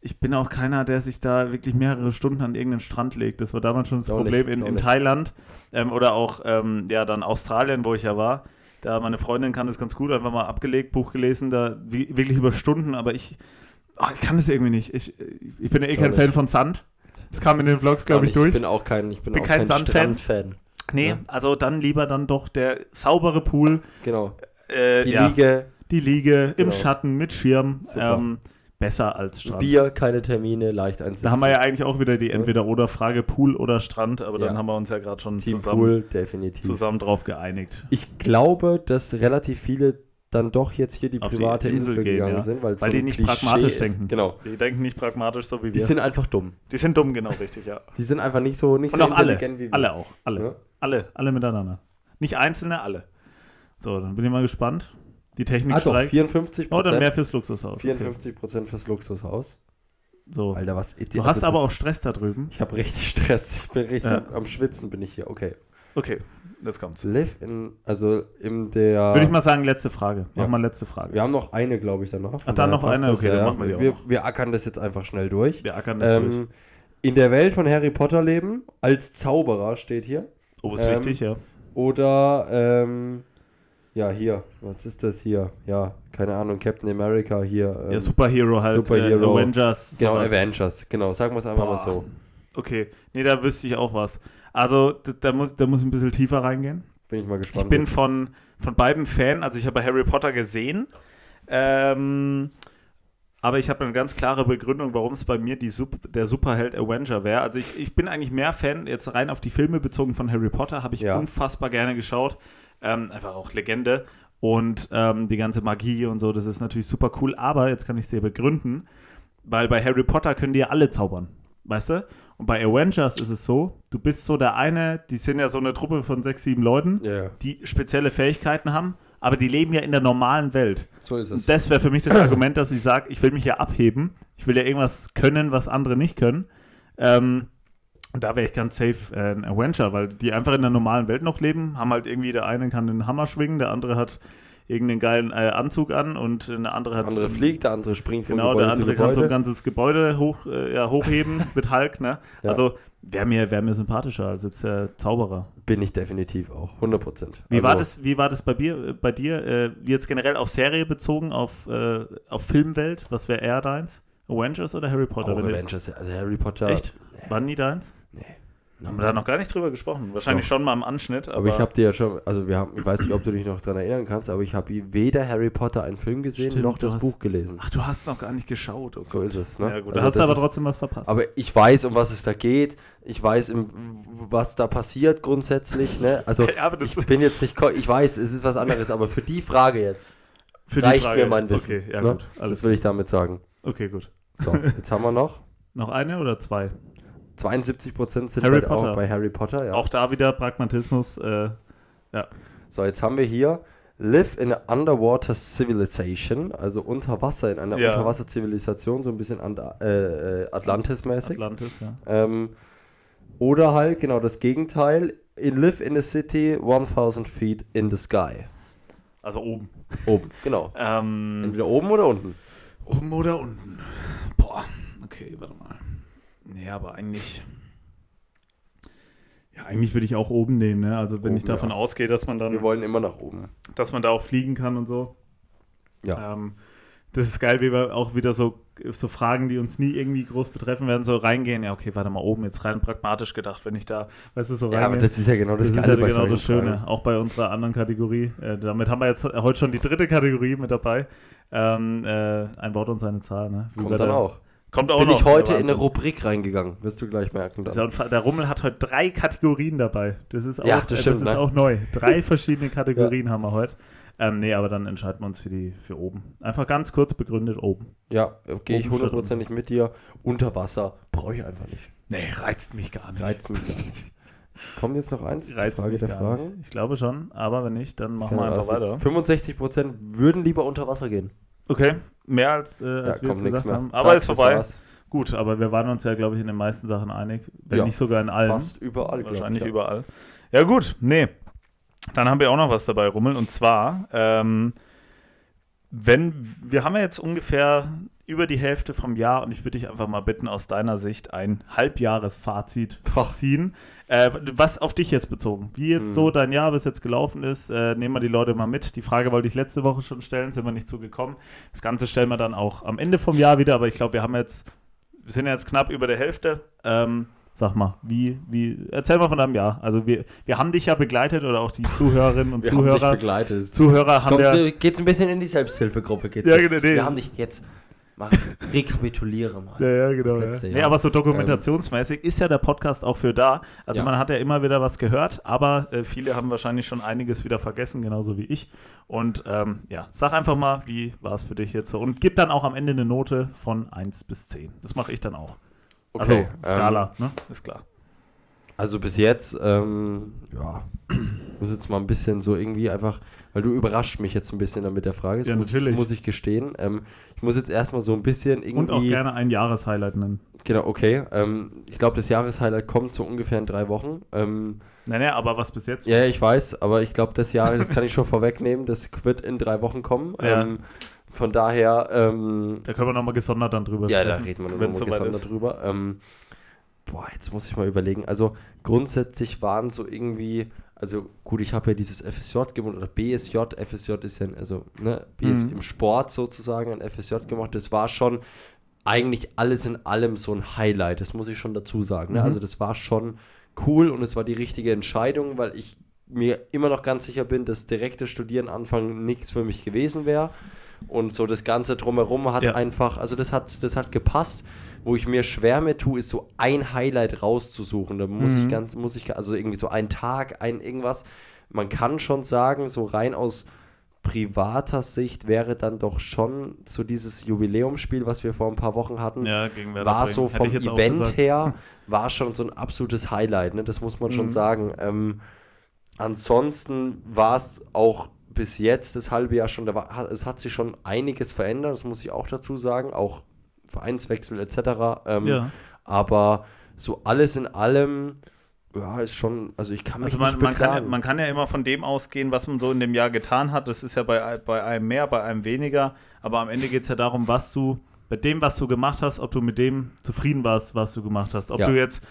ich bin auch keiner, der sich da wirklich mehrere Stunden an irgendeinen Strand legt. Das war damals schon das Problem in, in. Thailand ähm, oder auch ähm, ja dann Australien, wo ich ja war. Da meine Freundin kann das ganz gut, einfach mal abgelegt, Buch gelesen, da wie, wirklich über Stunden, aber ich, oh, ich kann das irgendwie nicht. Ich, ich bin ja eh Ich kein Fan von Sand. Das kam in den Vlogs, glaube ich, durch. Ich bin auch kein, ich bin Bin auch kein kein, Sandfan. Strandfan. nee, Ja. also dann lieber dann doch der saubere Pool, Genau. äh, Die ja, Liege, die Liege im Genau. Schatten mit Schirm, Super. ähm, besser als Strand. Bier, keine Termine, leicht einsetzen. Da haben wir ja eigentlich auch wieder die. Entweder-Oder-Frage, Pool oder Strand, aber dann Ja. haben wir uns ja gerade schon Team zusammen, Pool, definitiv. zusammen drauf geeinigt. Ich glaube, dass relativ viele dann doch jetzt hier die Auf die private Insel Insel, gehen, gegangen ja. sind, weil, Weil so die nicht Klischee pragmatisch ist. denken. Genau. Die denken nicht pragmatisch so wie Die wir. sind einfach dumm. Die sind dumm, genau, richtig, ja. Die sind einfach nicht so nicht Und so auch alle. wie wir. Alle auch. Alle. Ja. Alle. Alle miteinander. Nicht einzelne, alle. So, dann bin ich mal gespannt. Die Technik Ah doch, streikt. 54 Oh, dann mehr fürs Luxushaus. Okay. 54 Prozent fürs Luxushaus. So. Alter, was? Du hast aber auch Stress da drüben. Ich habe richtig Stress. Ich bin richtig Ja. am Schwitzen bin ich hier. Okay. Okay, jetzt kommt's. Live in, also in der. Würde ich mal sagen, letzte Frage. Mach Ja. mal letzte Frage. wir haben noch eine, glaube ich, danach. Ach, dann noch eine? Okay, dann ja. machen wir die auch wir, wir ackern das jetzt einfach schnell durch. Wir ackern das durch. Ähm, in der Welt von Harry Potter leben, als Zauberer steht hier. Oh, ist ähm, wichtig, ja. Oder, ähm, ja, hier. Was ist das hier? Ja, keine Ahnung, Captain America hier. Ähm, Ja, Superhero halt. Superhero. Äh, Avengers. Genau, sowas. Avengers. Genau, sagen wir es einfach mal Boah. so. Okay, nee, da wüsste ich auch was. Also, da, da, muss, da muss ich ein bisschen tiefer reingehen. Bin ich mal gespannt. Ich bin von, von beiden Fan, also ich habe Harry Potter gesehen, ähm, aber ich habe eine ganz klare Begründung, warum es bei mir die Sup der Superheld Avenger wäre. Also ich, ich bin eigentlich mehr Fan, jetzt rein auf die Filme bezogen von Harry Potter, habe ich Ja. unfassbar gerne geschaut. Ähm, einfach auch Legende. Und ähm, die ganze Magie und so, das ist natürlich super cool. Aber jetzt kann ich es dir begründen, weil bei Harry Potter können die ja alle zaubern, weißt du? Und bei Avengers ist es so, du bist so der eine, die sind ja so eine Truppe von sechs, sieben Leuten, ja. die spezielle Fähigkeiten haben, aber die leben ja in der normalen Welt. So ist es. Und das wäre für mich das Argument, dass ich sage, ich will mich ja abheben. Ich will ja irgendwas können, was andere nicht können. Ähm, und da wäre ich ganz safe äh, ein Avenger, weil die einfach in der normalen Welt noch leben, haben halt irgendwie, der eine kann den Hammer schwingen, der andere hat irgendeinen geilen äh, Anzug an und eine andere hat. Der andere fliegt, der andere springt von Genau, Gebäude der andere kann so ein ganzes Gebäude hoch, äh, ja, hochheben <laughs> mit Hulk, ne? Ja. Also wäre mir, wär mir sympathischer als jetzt der Zauberer. Bin ich definitiv auch. 100 Prozent. Wie, war das, wie war das bei, dir, äh, bei dir? Äh, jetzt generell auf Serie bezogen, auf, äh, auf Filmwelt? Was wäre eher deins? Avengers oder Harry Potter? Auch Avengers, also Harry Potter. Echt? War nie deins? Nee. Haben wir da noch gar nicht drüber gesprochen. Wahrscheinlich Doch. schon mal im Anschnitt. Aber, Aber ich habe dir ja schon, also wir haben, ich weiß nicht, ob du dich noch daran erinnern kannst, aber ich habe weder Harry Potter einen Film gesehen, Stimmt, noch das hast- Buch gelesen. Ach, du hast es noch gar nicht geschaut. Oh So ist es, ne? Ja, gut. Also da hast du aber ist- trotzdem was verpasst. Aber ich weiß, um was es da geht. Ich weiß, im, was da passiert grundsätzlich. Ne? Also <laughs> Ja, ich bin jetzt nicht, ich weiß, es ist was anderes, aber für die Frage jetzt Für reicht mir mein Wissen. Okay, ja, ne? gut. Alles Das will ich damit sagen. Okay, gut. So, jetzt haben wir noch. <laughs> Noch eine oder zwei? 72% sind Harry bei, Potter. auch bei Harry Potter. Ja. Auch da wieder Pragmatismus. Äh, So, jetzt haben wir hier Live in a Underwater Civilization, also unter Wasser, in einer Ja. Unterwasserzivilisation, so ein bisschen äh, äh, Atlantis-mäßig. Atlantis, ja. Ähm, oder halt genau das Gegenteil, in Live in a City 1000 Feet in the Sky. Also oben. Oben, genau. Ähm, Entweder oben oder unten. Oben oder unten? Boah, okay, warte mal. Nee, aber eigentlich. Ja, eigentlich würde ich auch oben nehmen, ne? Also wenn Oben, ich davon ja. ausgehe, dass man Wir dann, wollen immer nach oben. dass man da auch fliegen kann und so. Ja. Ähm, das ist geil, wie wir auch wieder so, so Fragen, die uns nie irgendwie groß betreffen werden, so reingehen. Ja, okay, warte mal, oben jetzt rein pragmatisch gedacht, wenn ich da, weißt du, so Ja, aber reingehe. das ist ja genau das, Das ist ja bei genau das Schöne, Fragen. auch bei unserer anderen Kategorie. Äh, damit haben wir jetzt heute schon die dritte Kategorie mit dabei. Ähm, äh, ein Wort und seine Zahl. Ne? Wie wir Kommt dann da- auch. Kommt auch Bin noch. ich heute in eine. Rubrik reingegangen, wirst du gleich merken. Das ja Dann. Der Rummel hat heute drei Kategorien dabei. Das ist auch, Ja, das äh, stimmt, das ist ne? auch neu. Drei <laughs> verschiedene Kategorien haben wir heute. Ähm, nee, aber dann entscheiden wir uns für die für oben. Einfach ganz kurz begründet oben. Ja, gehe ich hundertprozentig mit dir. Unter Wasser brauche ich einfach nicht. Nee, reizt mich gar nicht. Reizt mich gar nicht. Kommt jetzt noch eins? Reizt Frage mich der gar Fragen. nicht. Ich glaube schon, aber wenn nicht, dann machen wir einfach Ahnung, weiter. 65 Prozent würden lieber unter Wasser gehen. Okay, mehr als, äh, als wir kommt jetzt gesagt haben. Aber Zack, ist vorbei. Gut, aber wir waren uns ja, glaube ich, in den meisten Sachen einig. Wenn Ja, nicht sogar in allen. Fast überall, Wahrscheinlich ich, ja. überall. Ja, gut, nee. Dann haben wir auch noch was dabei, Rummel. Und zwar, ähm, wenn, wir haben ja jetzt ungefähr über die Hälfte vom Jahr und ich würde dich einfach mal bitten, aus deiner Sicht ein Halbjahresfazit zu ziehen. Äh, was auf dich jetzt bezogen? Wie jetzt Hm. so dein Jahr bis jetzt gelaufen ist, äh, nehmen wir die Leute mal mit. Die Frage wollte ich letzte Woche schon stellen, sind wir nicht zugekommen. Das Ganze stellen wir dann auch am Ende vom Jahr wieder, aber ich glaube, wir haben jetzt, wir sind jetzt knapp über der Hälfte. Ähm, sag mal, wie, wie, erzähl mal von deinem Jahr. Also wir, wir haben dich ja begleitet oder auch die <laughs> Zuhörerinnen und Wir haben dich Zuhörer. begleitet. Zuhörer haben Kommst ja, geht's ein bisschen in die Selbsthilfegruppe? Geht's Ja, genau, nee. Wir haben dich jetzt mal rekapituliere mal. Ja, ja, genau. Ja. Nee, aber so dokumentationsmäßig ist ja der Podcast auch für da. Also Ja. man hat ja immer wieder was gehört, aber äh, viele haben wahrscheinlich schon einiges wieder vergessen, genauso wie ich. Und ähm, ja, sag einfach mal, wie war es für dich jetzt so? Und gib dann auch am Ende eine Note von 1 bis 10. Das mache ich dann auch. Okay, also Skala, ne? Ist klar. Also bis jetzt, ähm, ja, ich <clears throat> muss jetzt mal ein bisschen so irgendwie einfach, weil du überrascht mich jetzt ein bisschen damit der Frage, das Ja, muss, natürlich. Ich, muss ich gestehen. Ähm, ich muss jetzt erstmal so ein bisschen irgendwie. Und auch gerne ein Jahreshighlight nennen. Genau, okay. Ähm, ich glaube, das Jahreshighlight kommt so ungefähr in drei Wochen. Ähm, Nee, nee, aber was bis jetzt? ja, ich weiß, aber ich glaube, das Jahr, das kann ich schon <laughs> vorwegnehmen, das wird in drei Wochen kommen. Ja. Ähm, von daher, ähm, Da können wir nochmal gesondert dann drüber ja, da sprechen. reden wir noch wenn's mal soweit gesondert ist. drüber. Ähm, boah, jetzt muss ich mal überlegen. Also grundsätzlich waren so irgendwie, also gut, ich habe ja dieses FSJ gemacht oder BSJ, FSJ ist ja, also ne, BS Mhm. im Sport sozusagen ein FSJ gemacht. Das war schon eigentlich alles in allem so ein Highlight, das muss ich schon dazu sagen. Ne? Mhm. Also das war schon cool und es war die richtige Entscheidung, weil ich mir immer noch ganz sicher bin, dass direkte Studieren anfangen nichts für mich gewesen wäre. Und so das Ganze drumherum hat Ja. einfach, also das hat, das hat gepasst. Wo ich mir schwer mit tue, ist so ein Highlight rauszusuchen. Da muss Mhm. ich ganz, muss ich, also irgendwie so ein Tag, ein irgendwas. Man kann schon sagen, so rein aus privater Sicht wäre dann doch schon so dieses Jubiläumsspiel, was wir vor ein paar Wochen hatten, Ja, war so vom Event her, <laughs> war schon so ein absolutes Highlight, ne? das muss man schon Mhm. sagen. Ähm, ansonsten war es auch bis jetzt das halbe Jahr schon, da war, es hat sich schon einiges verändert, das muss ich auch dazu sagen, auch Vereinswechsel etc. Ähm, Ja. Aber so alles in allem, ja, ist schon, also ich kann mich Also man, nicht man, kann ja, man kann ja immer von dem ausgehen, was man so in dem Jahr getan hat. Das ist ja bei, bei einem mehr, bei einem weniger. Aber am Ende geht es ja darum, was du, bei dem, was du gemacht hast, ob du mit dem zufrieden warst, was du gemacht hast. Ob Ja. du jetzt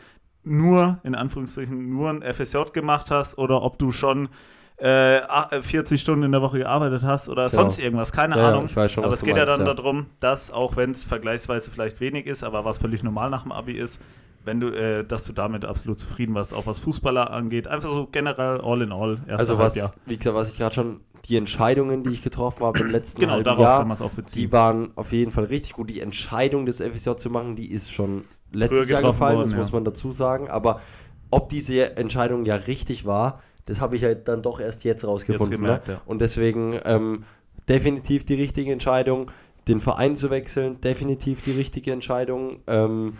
nur, in Anführungsstrichen, nur ein FSJ gemacht hast oder ob du schon äh, a- 40 Stunden in der Woche gearbeitet hast oder Genau. sonst irgendwas, keine Ja, ja, Ahnung. schon, aber es geht ja meinst, dann ja. darum, dass, auch wenn es vergleichsweise vielleicht wenig ist, aber was völlig normal nach dem Abi ist, wenn du, äh, dass du damit absolut zufrieden warst, auch was Fußballer angeht. Einfach so generell all in all. Also was, Halbjahr. wie gesagt, was ich gerade schon, die Entscheidungen, die ich getroffen habe im letzten Genau, halben Jahr, kann man es auch beziehen. die waren auf jeden Fall richtig gut. Die Entscheidung, das FSJ zu machen, die ist schon letztes Jahr getroffen gefallen, worden, das ja. muss man dazu sagen. Aber ob diese Entscheidung ja richtig war, das habe ich ja dann doch erst jetzt rausgefunden. Jetzt gemerkt, ne? ja. Und deswegen ähm, definitiv die richtige Entscheidung. Den Verein zu wechseln, definitiv die richtige Entscheidung. Ähm,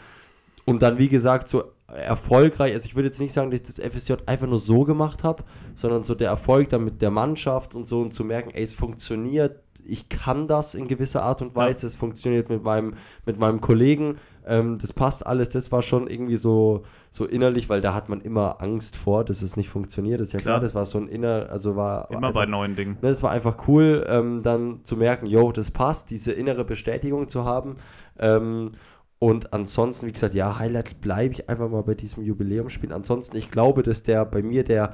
und dann, wie gesagt, so erfolgreich, also ich würde jetzt nicht sagen, dass ich das FSJ einfach nur so gemacht habe, sondern so der Erfolg dann mit der Mannschaft und so und zu merken, ey, es funktioniert, ich kann das in gewisser Art und Weise, es funktioniert mit meinem, mit meinem Kollegen, ähm, das passt alles, das war schon irgendwie so, so innerlich, weil da hat man immer Angst vor, dass es nicht funktioniert, das ist ja klar, Klar. das war so ein inner, also war Immer einfach- bei neuen Dingen. Ne, das war einfach cool, ähm, dann zu merken, yo, das passt, diese innere Bestätigung zu haben. Ähm, und ansonsten, wie gesagt, ja, Highlight bleibe ich einfach mal bei diesem Jubiläumsspiel. Ansonsten, ich glaube, dass der bei mir der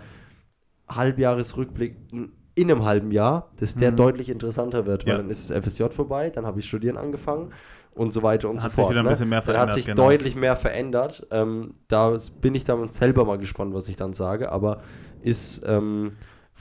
Halbjahresrückblick in in einem halben Jahr, dass der Mhm. deutlich interessanter wird, weil Ja. dann ist das FSJ vorbei, dann habe ich Studieren angefangen und so weiter und Hat so sich fort. wieder ein ne? bisschen mehr dann hat verändert, sich genau. deutlich mehr verändert. Ähm, da bin ich dann selber mal gespannt, was ich dann sage, aber ist, ähm,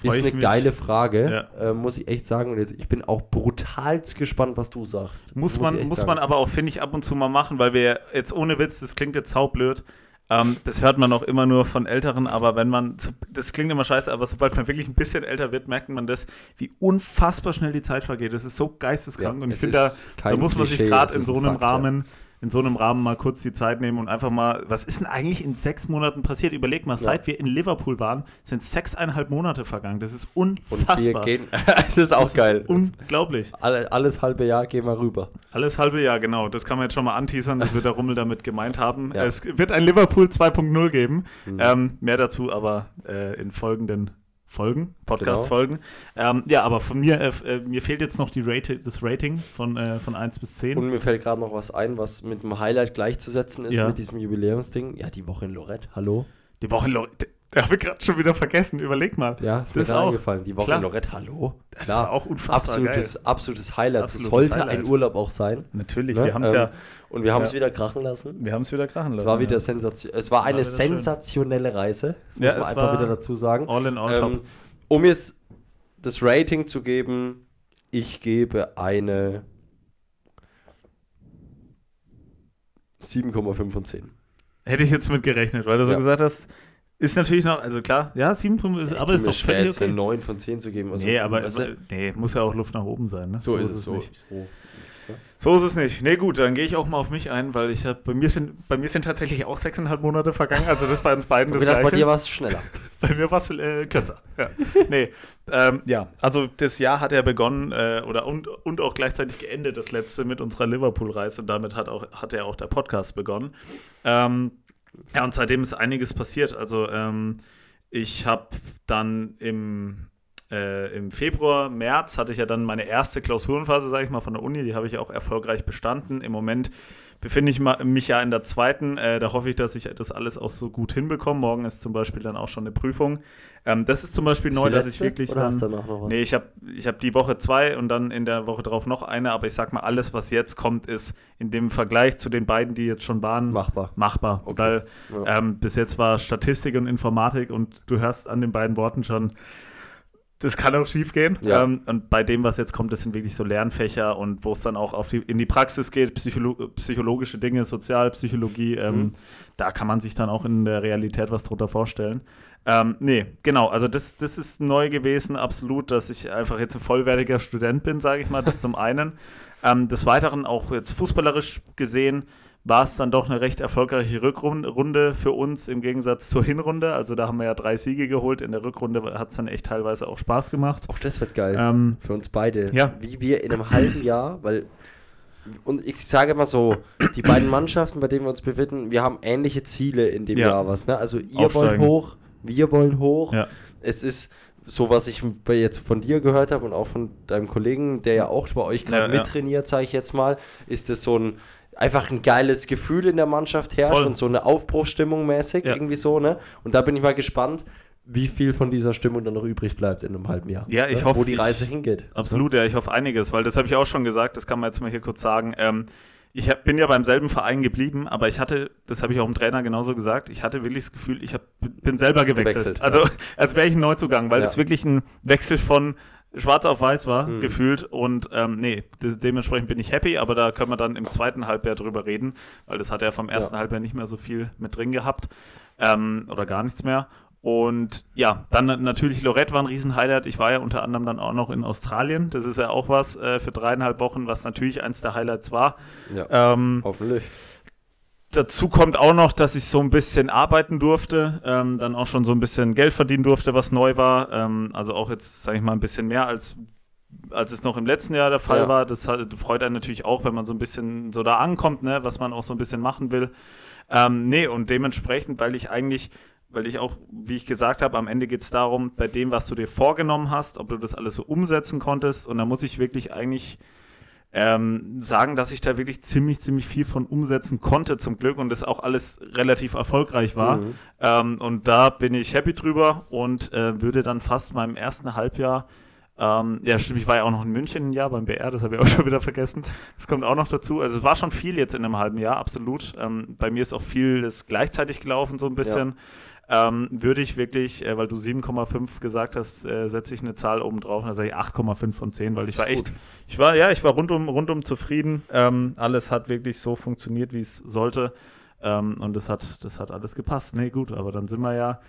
ist eine mich. geile Frage, Ja. äh, muss ich echt sagen. Und jetzt, ich bin auch brutalst gespannt, was du sagst. Muss ich man, muss sagen. man aber auch, finde ich, ab und zu mal machen, weil wir jetzt ohne Witz, das klingt jetzt saublöd, Ähm, das hört man auch immer nur von Älteren, aber wenn man, das klingt immer scheiße, aber sobald man wirklich ein bisschen älter wird, merkt man das, wie unfassbar schnell die Zeit vergeht. Das ist so geisteskrank Ja, und ich finde, da, da muss man sich gerade in so ein einem Fakt. Rahmen, in so einem Rahmen mal kurz die Zeit nehmen und einfach mal, was ist denn eigentlich in sechs Monaten passiert? Überleg mal, seit wir in Liverpool waren, sind sechseinhalb Monate vergangen. Das ist unfassbar. gehen, <laughs> das ist auch das geil. Ist unglaublich. Alle, alles halbe Jahr gehen wir rüber. Alles halbe Jahr, genau. Das kann man jetzt schon mal anteasern, dass wir der Rummel damit gemeint haben. Ja. Es wird ein Liverpool 2.0 geben. Mhm. Ähm, mehr dazu aber äh, in folgenden Folgen, Podcast-Folgen. Ähm, ja, aber von mir, äh, äh, mir fehlt jetzt noch die Rate, das Rating von, äh, von 1 bis 10. Und mir fällt gerade noch was ein, was mit dem Highlight gleichzusetzen ist, Ja. mit diesem Jubiläumsding. Ja, die Woche in Lorette. Hallo? die Woche, in Lor- da habe ich gerade schon wieder vergessen. Überleg mal. Ja, ist Das mir eingefallen. Die Woche Klar. in Lorette. Hallo? Das ist auch unfassbar absolutes, absolutes Highlight. Das Absolutes sollte Highlight. ein Urlaub auch sein. Natürlich, ne? wir haben es Ähm, ja, Und wir haben es Ja. wieder krachen lassen. wir haben es wieder krachen lassen. Es war wieder ja. sensation es war eine wieder schön. sensationelle Reise. Das Ja, muss man einfach war wieder dazu sagen. all in all Ähm, um jetzt das Rating zu geben, ich gebe eine 7,5 von 10. Hätte ich jetzt mit gerechnet, weil du so gesagt hast, ist natürlich noch, also klar, ja, 7, ist, aber ist doch schwer, jetzt eine okay. 9 von 10 zu geben. Also, nee, aber du, nee, muss ja auch Luft nach oben sein. Ne? so, ist es so. nicht. so. So ist es nicht. Nee, gut, dann gehe ich auch mal auf mich ein, weil ich habe, bei mir sind, bei mir sind tatsächlich auch sechseinhalb Monate vergangen, also das bei uns beiden das gedacht, bei gleiche. dir war es schneller. <laughs> Bei mir war es äh, kürzer. Ja. nee, ähm, ja, also das Jahr hat ja begonnen äh, oder und, und auch gleichzeitig geendet, das letzte mit unserer Liverpool-Reise und damit hat, auch, hat ja auch der Podcast begonnen. Ähm, ja, und seitdem ist einiges passiert. Also ähm, ich habe dann im, äh, im Februar, März hatte ich ja dann meine erste Klausurenphase, sage ich mal, von der Uni. Die habe ich auch erfolgreich bestanden. Im Moment befinde ich mich ja in der zweiten. Äh, da hoffe ich, dass ich das alles auch so gut hinbekomme. Morgen ist zum Beispiel dann auch schon eine Prüfung. Ähm, das ist zum Beispiel neu, Die dass ich wirklich dann. hast du noch was? Nee, ich habe ich hab die Woche zwei und dann in der Woche drauf noch eine, aber ich sag mal, alles, was jetzt kommt, ist in dem Vergleich zu den beiden, die jetzt schon waren, Machbar. machbar. Okay. Weil Ja. ähm, bis jetzt war Statistik und Informatik und du hörst an den beiden Worten schon, das kann auch schief gehen. Ja. Ähm, und bei dem, was jetzt kommt, das sind wirklich so Lernfächer und wo es dann auch auf die, in die Praxis geht, Psycholo psychologische Dinge, Sozialpsychologie, ähm, Mhm. da kann man sich dann auch in der Realität was drunter vorstellen. Ähm, nee, genau, also das, das ist neu gewesen, absolut, dass ich einfach jetzt ein vollwertiger Student bin, sage ich mal, das zum einen. <laughs> Ähm, des Weiteren auch jetzt fußballerisch gesehen, war es dann doch eine recht erfolgreiche Rückrunde für uns im Gegensatz zur Hinrunde. Also da haben wir ja drei Siege geholt. In der Rückrunde hat es dann echt teilweise auch Spaß gemacht. Auch das wird geil. Ähm, Für uns beide. Ja. Wie wir in einem halben Jahr, weil. Und ich sage mal so, die beiden Mannschaften, bei denen wir uns befinden, wir haben ähnliche Ziele in dem Ja. Jahr was. Ne? Also ihr Aufsteigen. wollt hoch, wir wollen hoch. Ja. Es ist so, was ich jetzt von dir gehört habe und auch von deinem Kollegen, der ja auch bei euch gerade ja. mittrainiert, sage ich jetzt mal, ist es so ein einfach ein geiles Gefühl in der Mannschaft herrscht Voll. und so eine Aufbruchsstimmung mäßig Ja. irgendwie so, ne? Und da bin ich mal gespannt, wie viel von dieser Stimmung dann noch übrig bleibt in einem halben Jahr. Ja, ich ne? hoffe, Wo die ich- Reise hingeht. Absolut, ja, ich hoffe einiges, weil das habe ich auch schon gesagt, das kann man jetzt mal hier kurz sagen. Ähm, ich hab, bin ja beim selben Verein geblieben, aber ich hatte, das habe ich auch dem Trainer genauso gesagt, ich hatte wirklich das Gefühl, ich hab, bin selber gewechselt. Gewechselt, also als wäre ich ein Neuzugang, weil Ja. es wirklich ein Wechsel von schwarz auf weiß war, Mhm. gefühlt. Und ähm, nee, de dementsprechend bin ich happy, aber da können wir dann im zweiten Halbjahr drüber reden, weil das hat er vom ersten Ja. Halbjahr nicht mehr so viel mit drin gehabt ähm, oder gar nichts mehr. Und ja, dann na- natürlich Lorette war ein Riesenhighlight. Ich war ja unter anderem dann auch noch in Australien. Das ist ja auch was äh, für dreieinhalb Wochen, was natürlich eins der Highlights war. Ja. Ähm, Hoffentlich. Dazu kommt auch noch, dass ich so ein bisschen arbeiten durfte, ähm, dann auch schon so ein bisschen Geld verdienen durfte, was neu war. Ähm, also auch jetzt, sage ich mal, ein bisschen mehr als als es noch im letzten Jahr der Fall Ja. war. Das hat, freut einen natürlich auch, wenn man so ein bisschen so da ankommt, ne, was man auch so ein bisschen machen will. Ähm, nee, und dementsprechend, weil ich eigentlich, weil ich auch, wie ich gesagt habe, am Ende geht es darum, bei dem, was du dir vorgenommen hast, ob du das alles so umsetzen konntest. Und da muss ich wirklich eigentlich ähm, sagen, dass ich da wirklich ziemlich, ziemlich viel von umsetzen konnte, zum Glück, und das auch alles relativ erfolgreich war. Mhm. Ähm, und da bin ich happy drüber und äh, würde dann fast meinem ersten Halbjahr, ähm, ja stimmt, ich war ja auch noch in München ein Jahr beim BR, das habe ich auch <laughs> schon wieder vergessen. Das kommt auch noch dazu. Also es war schon viel jetzt in einem halben Jahr, absolut. Ähm, bei mir ist auch vieles gleichzeitig gelaufen, so ein bisschen. Ähm, würde ich wirklich, äh, weil du 7,5 gesagt hast, äh, setze ich eine Zahl oben drauf, dann sage ich 8,5 von 10, weil ich war echt, ich war, ja, ich war rundum, rundum zufrieden. Ähm, alles hat wirklich so funktioniert, wie es sollte. Ähm, und das hat, das hat alles gepasst. Nee, gut, aber dann sind wir ja,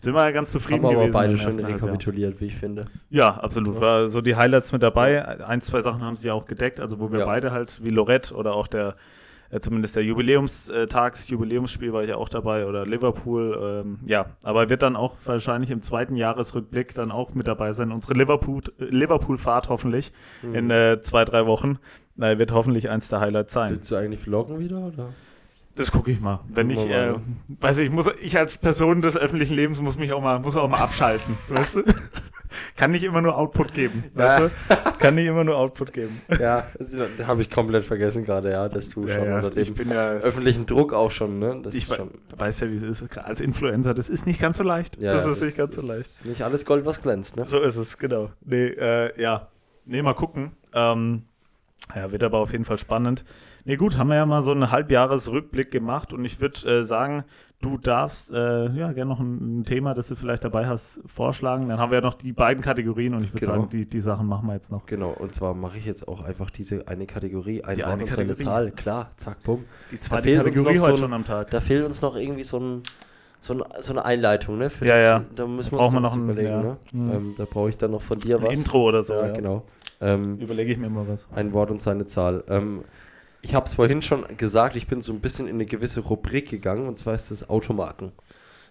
sind wir ja ganz zufrieden Haben wir aber gewesen. beide schön ersten Halbjahr. rekapituliert, wie ich finde. Ja, absolut. War so die Highlights mit dabei. Ein, zwei Sachen haben sie ja auch gedeckt, also wo wir Ja. beide halt, wie Lorette oder auch der, äh, zumindest der Jubiläumstags, Jubiläumsspiel war ich ja auch dabei oder Liverpool. Ähm, ja, aber wird dann auch wahrscheinlich im zweiten Jahresrückblick dann auch mit dabei sein. Unsere Liverpool- äh, Liverpool-Fahrt hoffentlich Mhm. in äh, zwei, drei Wochen. Äh, wird hoffentlich eins der Highlights sein. Willst du eigentlich vloggen wieder? Oder? Das gucke ich mal. Wenn ich, äh, weiß ich, muss, ich als Person des öffentlichen Lebens muss mich auch mal, muss auch mal abschalten, <laughs> weißt du? Kann nicht immer nur Output geben, <laughs> weißt du? Kann nicht immer nur Output geben. <laughs> Ja, das habe ich komplett vergessen gerade, ja, dass du schon unter ich dem bin ja, öffentlichen Druck auch schon, ne? Das ich schon, weiß ja, wie es ist. Als Influencer, das ist nicht ganz so leicht. ja, das ja, ist nicht ganz so leicht. Nicht alles Gold, was glänzt, ne? So ist es, genau. Nee, äh, ja. Nee, mal gucken. Ähm, ja, wird aber auf jeden Fall spannend. Nee, gut, haben wir ja mal so einen Halbjahresrückblick gemacht und ich würde äh, sagen, du darfst äh, ja gerne noch ein, ein Thema, das du vielleicht dabei hast, vorschlagen. Dann haben wir ja noch die beiden Kategorien und ich würde Genau. sagen, die, die Sachen machen wir jetzt noch. Genau, und zwar mache ich jetzt auch einfach diese eine Kategorie, ein Die Wort eine und seine Kategorie. Zahl, klar, zack, bumm. Die zweite Kategorie heute schon am Tag. Da fehlt uns noch irgendwie so, ein, so, ein, so eine Einleitung, ne? Für Ja, ja. Da müssen wir Brauchen wir uns noch ein- überlegen, ja. ne? Mhm. Ähm, da brauche ich dann noch von dir Ein was. Intro oder so. ja, Ja, genau. Ähm, Überlege ich mir mal was. ein Wort und seine Zahl. Ähm, ich habe es vorhin schon gesagt, ich bin so ein bisschen in eine gewisse Rubrik gegangen und zwar ist das Automarken.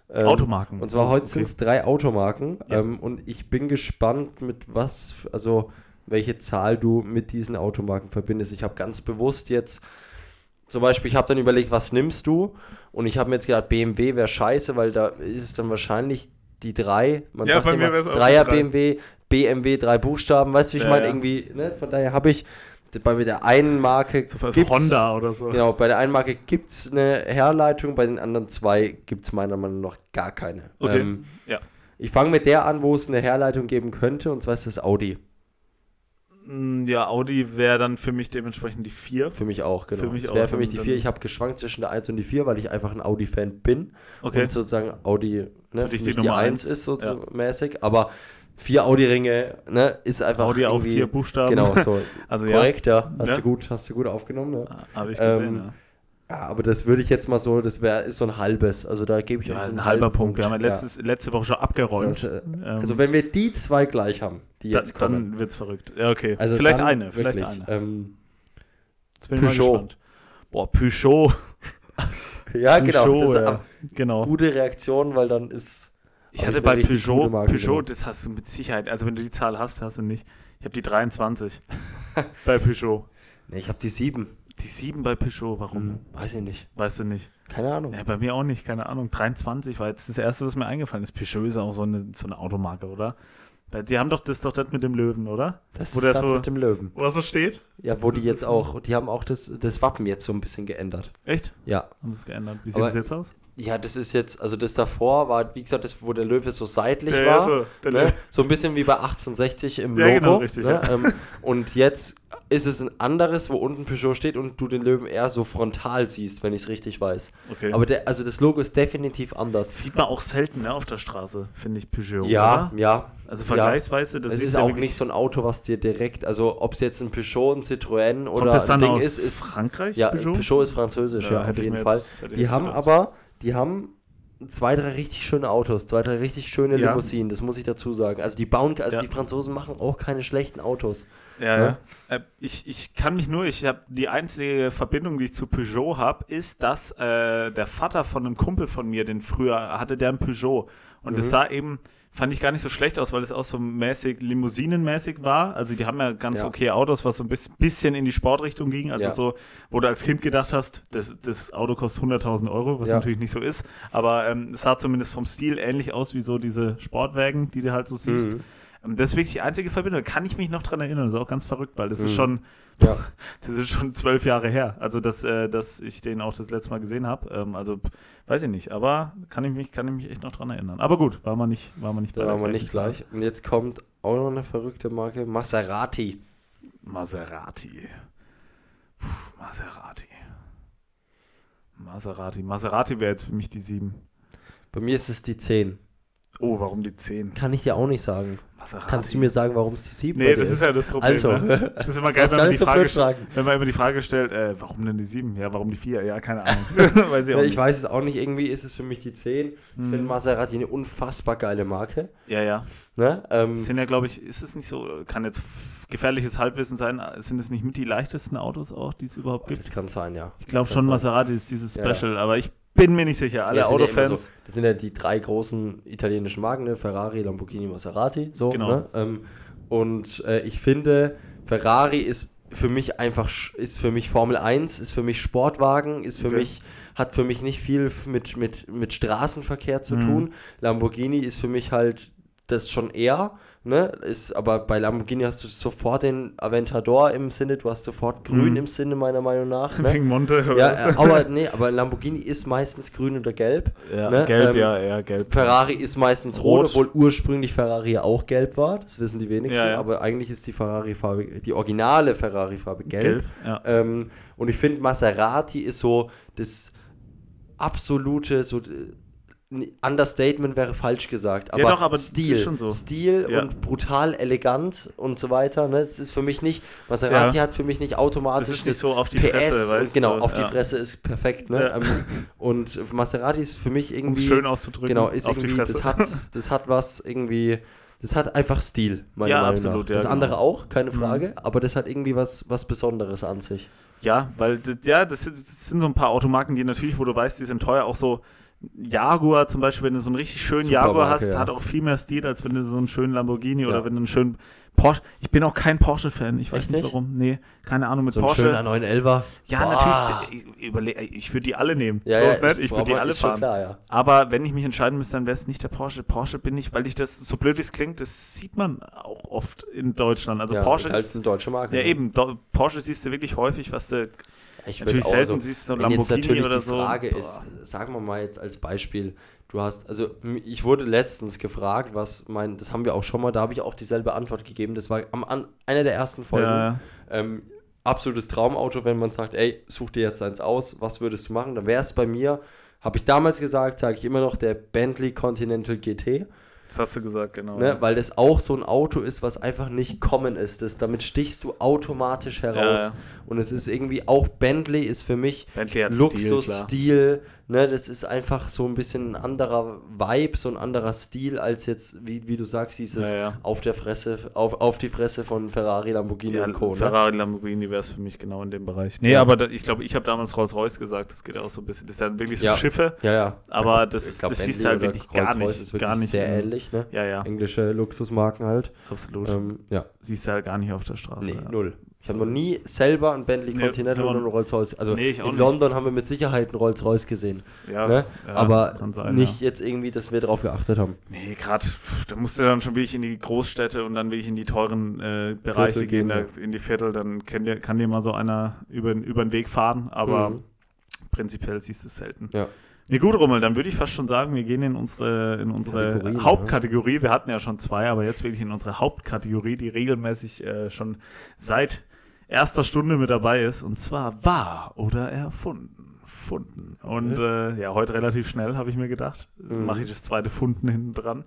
Ähm, Automarken. Und zwar heute Okay. sind es drei Automarken Ja. ähm, und ich bin gespannt, mit was, also welche Zahl du mit diesen Automarken verbindest. Ich habe ganz bewusst jetzt, zum Beispiel, ich habe dann überlegt, was nimmst du? Und ich habe mir jetzt gedacht, BMW wäre scheiße, weil da ist es dann wahrscheinlich die drei. Man Ja, sagt bei immer, mir wär's auch die Dreier drei. BMW, BMW, drei Buchstaben, weißt du, wie ich Ja, meine? ja. Irgendwie, ne? Von daher habe ich bei der einen Marke So gibt's- Honda oder so. Genau, bei der einen Marke gibt es eine Herleitung, bei den anderen zwei gibt es meiner Meinung nach gar keine. Okay. Ähm, Ja. ich fange mit der an, wo es eine Herleitung geben könnte, und zwar ist das Audi. Mm, Ja, Audi wäre dann für mich dementsprechend die 4. Für mich auch, genau. Für mich das wäre für mich die dann- 4. Ich habe geschwankt zwischen der 1 und die 4, weil ich einfach ein Audi-Fan bin. Okay. Und sozusagen Audi ne, Für für mich die die, Nummer 1 eins. ist so so mäßig. Aber vier Audi-Ringe ne, ist einfach Audi auch vier Buchstaben. Genau, so. <laughs> Also ja, Korrekt, ja. Hast, Ja. Du gut, hast du gut aufgenommen, ne? habe ich gesehen. Ähm, ja. Ja, aber das würde ich jetzt mal so, das wäre ist so ein halbes. Also da gebe ich Ja, uns einen ein halber halben Punkt. Wir haben ja Ja. letztes, letzte Woche schon abgeräumt. So, äh, Ähm, Also wenn wir die zwei gleich haben, die da, jetzt kommen. dann wird es verrückt. Ja, okay. Also vielleicht eine, vielleicht wirklich, eine. Ähm, Jetzt bin ich mal Peugeot. gespannt. Boah, Peugeot. <laughs> ja, genau. Peugeot, das ist ja. Genau. gute Reaktion, weil dann ist. Ich hatte ich bei Peugeot, Peugeot, das hast du mit Sicherheit. Also wenn du die Zahl hast, hast du nicht. Ich habe die 23 <laughs> bei Peugeot. Nee, ich habe die sieben. Die 7 bei Peugeot, warum? Hm, weiß ich nicht. Weißt du nicht. Keine Ahnung. Ja, bei mir auch nicht, keine Ahnung. 23 war jetzt das erste, was mir eingefallen ist. Peugeot ist auch so eine, so eine Automarke, oder? Die haben doch das doch das mit dem Löwen, oder? Das Wo ist das so- mit dem Löwen. Wo das so steht? Ja, wo die jetzt auch, die haben auch das, das Wappen jetzt so ein bisschen geändert. Echt? Ja. Haben das geändert. Wie sieht Aber- das jetzt aus? Ja, das ist jetzt, also das davor war, wie gesagt, das, wo der Löwe so seitlich Ja, war. ja, so, ne? So ein bisschen wie bei 1860 im Ja, Logo. genau, richtig, Ne? Ähm, und jetzt ist es ein anderes, wo unten Peugeot steht und du den Löwen eher so frontal siehst, wenn ich es richtig weiß. Okay. Aber der, also das Logo ist definitiv anders. sieht man auch selten ne, auf der Straße, finde ich, Peugeot. Ja, Oder? ja. Also vergleichsweise, das Es ist auch nicht so ein Auto, was dir direkt, also ob es jetzt ein Peugeot, ein Citroën Kommt oder das dann ein Ding aus ist, ist Frankreich, ja, Peugeot? Peugeot? ist französisch, Ja, auf jeden Fall. jetzt- die haben gedacht. aber, die haben zwei, drei richtig schöne Autos, zwei, drei richtig schöne Ja. Limousinen, das muss ich dazu sagen. Also die bauen, also Ja. die Franzosen machen auch keine schlechten Autos. Ja, Ne? ja. Äh, ich, ich kann mich nur, ich habe die einzige Verbindung, die ich zu Peugeot habe, ist, dass äh, der Vater von einem Kumpel von mir, den früher hatte, der ein Peugeot. Und Mhm. das sah eben, fand ich gar nicht so schlecht aus, weil es auch so mäßig limousinenmäßig war. Also die haben ja ganz Ja. okay Autos, was so ein bis- bisschen in die Sportrichtung ging. Also Ja. so, wo du als Kind gedacht hast, das, das Auto kostet 100.000 Euro, was Ja. natürlich nicht so ist. Aber ähm, es sah zumindest vom Stil ähnlich aus wie so diese Sportwagen, die du halt so siehst. Mhm. Ähm, Das ist wirklich die einzige Verbindung. Da kann ich mich noch dran erinnern. Das ist auch ganz verrückt, weil das ist Mhm. schon, Ja. <laughs> das ist schon zwölf Jahre her. Also, dass, äh, dass ich den auch das letzte Mal gesehen habe. Ähm, also, weiß ich nicht. Aber kann ich mich, kann ich mich echt noch dran erinnern. Aber gut, war man nicht, war man nicht Da waren wir gleichen nicht gleich. Und jetzt kommt auch noch eine verrückte Marke, Maserati. Maserati. Puh, Maserati. Maserati. Maserati wäre jetzt für mich die sieben. Bei mir ist es die 10. Oh, warum die zehn? Kann ich dir auch nicht sagen. Maserati. Kannst du mir sagen, warum es die 7 Nee, das ist ja das Problem. Also, ne? Das ist immer <laughs> geil, wenn man, die so Frage, fragen. wenn man immer die Frage stellt, äh, warum denn die 7? Ja, warum die 4? Ja, keine Ahnung. <laughs> <laughs> weiß ich Ja, ich weiß es auch nicht, irgendwie ist es für mich die 10. Ich Mhm. finde Maserati eine unfassbar geile Marke. Ja, ja. Ne? Ähm, sind ja, glaube ich, ist es nicht so, kann jetzt gefährliches Halbwissen sein, sind es nicht mit die leichtesten Autos auch, die es überhaupt gibt? das kann sein, ja. Ich glaube schon, sein. Maserati ist dieses Ja, ja. Special, aber ich bin mir nicht sicher. Alle Ja, sind ja Autofans. So, das sind ja die drei großen italienischen Marken, ne? Ferrari, Lamborghini, Maserati. So, Genau. Ne? Ähm, und äh, ich finde, Ferrari ist für mich einfach, ist für mich Formel 1, ist für mich Sportwagen, ist für Okay. mich, hat für mich nicht viel mit, mit, mit Straßenverkehr zu Mhm. tun. Lamborghini ist für mich halt das schon eher, ne? Ist, aber bei Lamborghini hast du sofort den Aventador im Sinne, du hast sofort Grün Mhm. im Sinne, meiner Meinung nach. Ne? Wegen Monte. oder Ja, was? aber nee, aber Lamborghini ist meistens grün oder gelb. ja, ne, gelb, ähm, ja, eher gelb. Ferrari ist meistens rot, Rot. obwohl ursprünglich Ferrari ja auch gelb war. Das wissen die wenigsten. Ja, ja. Aber eigentlich ist die Ferrari-Farbe, die originale Ferrari-Farbe gelb. gelb, ja. Ähm, und ich finde, Maserati ist so das absolute, so Understatement wäre falsch gesagt, aber, Ja, doch, aber Stil, so. Stil Ja. und brutal elegant und so weiter. Ne? Das ist für mich nicht, Maserati Ja. hat für mich nicht automatisch Das ist nicht so auf die PS Fresse, weißt und genau, du? auf die. Fresse ist perfekt. Ne? Ähm, und Maserati ist für mich Um irgendwie es schön auszudrücken. Genau, ist irgendwie, das hat, <laughs> das hat was irgendwie, das hat einfach Stil, meiner Ja, Meinung absolut, nach. das genau. andere auch, keine Mhm. Frage, aber das hat irgendwie was, was Besonderes an sich. Ja, weil ja, das sind, das sind so ein paar Automarken, die natürlich, wo du weißt, die sind teuer, auch so Jaguar zum Beispiel, wenn du so einen richtig schönen Supermarke, Jaguar hast, ja. hat auch viel mehr Stil, als wenn du so einen schönen Lamborghini Ja. oder wenn du einen schönen Porsche. Ich bin auch kein Porsche-Fan, ich weiß Echt nicht nicht? warum. Nee, keine Ahnung, mit So ein Porsche. schöner 911er. ja, Boah. natürlich, ich, überle- ich würde die alle nehmen. Ja, so ja, ist nett, ist- ich würde die alle fahren. Klar, ja. Aber wenn ich mich entscheiden müsste, dann wäre es nicht der Porsche. Porsche bin ich, weil ich das, so blöd wie es klingt, das sieht man auch oft in Deutschland. Also ja, Porsche ist halt eine deutsche Marke. ja ne? eben, Do Porsche siehst du wirklich häufig, was du Ich Natürlich selten so- siehst du jetzt Lamborghini natürlich oder die so. Frage Boah. ist, sagen wir mal jetzt als Beispiel, du hast, also ich wurde letztens gefragt, was mein, das haben wir auch schon mal, da habe ich auch dieselbe Antwort gegeben, das war am, an einer der ersten Folgen. Ja, Ähm, absolutes Traumauto, wenn man sagt, ey, such dir jetzt eins aus, was würdest du machen? Dann wäre es bei mir, habe ich damals gesagt, sage ich immer noch, der Bentley Continental GT. Das hast du gesagt, genau. Ne, weil das auch so ein Auto ist, was einfach nicht kommen ist. Das, damit stichst du automatisch heraus. Ja, ja. Und es ist irgendwie, auch Bentley ist für mich Bentley Ne, das ist einfach so ein bisschen ein anderer Vibe, so ein anderer Stil als jetzt, wie, wie du sagst, dieses Ja, ja. auf der Fresse, auf, auf die Fresse von Ferrari, Lamborghini Ja, und Co. Ne? Ferrari, Lamborghini wäre es für mich genau in dem Bereich. Nee, aber da, ich glaube, ich habe damals Rolls-Royce gesagt, das geht auch so ein bisschen. Das sind dann wirklich so. Schiffe, Ja, ja. aber das, ist, glaub, das siehst du halt wirklich gar nicht. Ist wirklich gar nicht sehr ähnlich, ne? Ja, ja, Englische Luxusmarken halt. absolut. Ähm, ja, siehst du halt gar nicht auf der Straße. nee, null. Ich habe noch nie selber einen Bentley Nee, Continental man- einen Rolls-Royce. Also Nee, in nicht. London haben wir mit Sicherheit einen Rolls-Royce gesehen. Ja, ne? ja, Aber sein, nicht Ja. jetzt irgendwie, dass wir darauf geachtet haben. Nee, gerade, da musst du dann schon wirklich in die Großstädte und dann wirklich in die teuren äh, Bereiche Viertel gehen, gehen, da, in die Viertel, dann kann dir, kann dir mal so einer über, über den Weg fahren, aber Mhm. prinzipiell siehst du es selten. Ja. Nee, gut, Rummel, dann würde ich fast schon sagen, wir gehen in unsere, in unsere Hauptkategorie. Wir hatten ja schon zwei, aber jetzt wirklich in unsere Hauptkategorie, die regelmäßig äh, schon seit erster Stunde mit dabei ist, und zwar wahr oder erfunden. Funden. Und äh, ja, heute relativ schnell, habe ich mir gedacht. Mhm. Mache ich das zweite Funden hinten dran.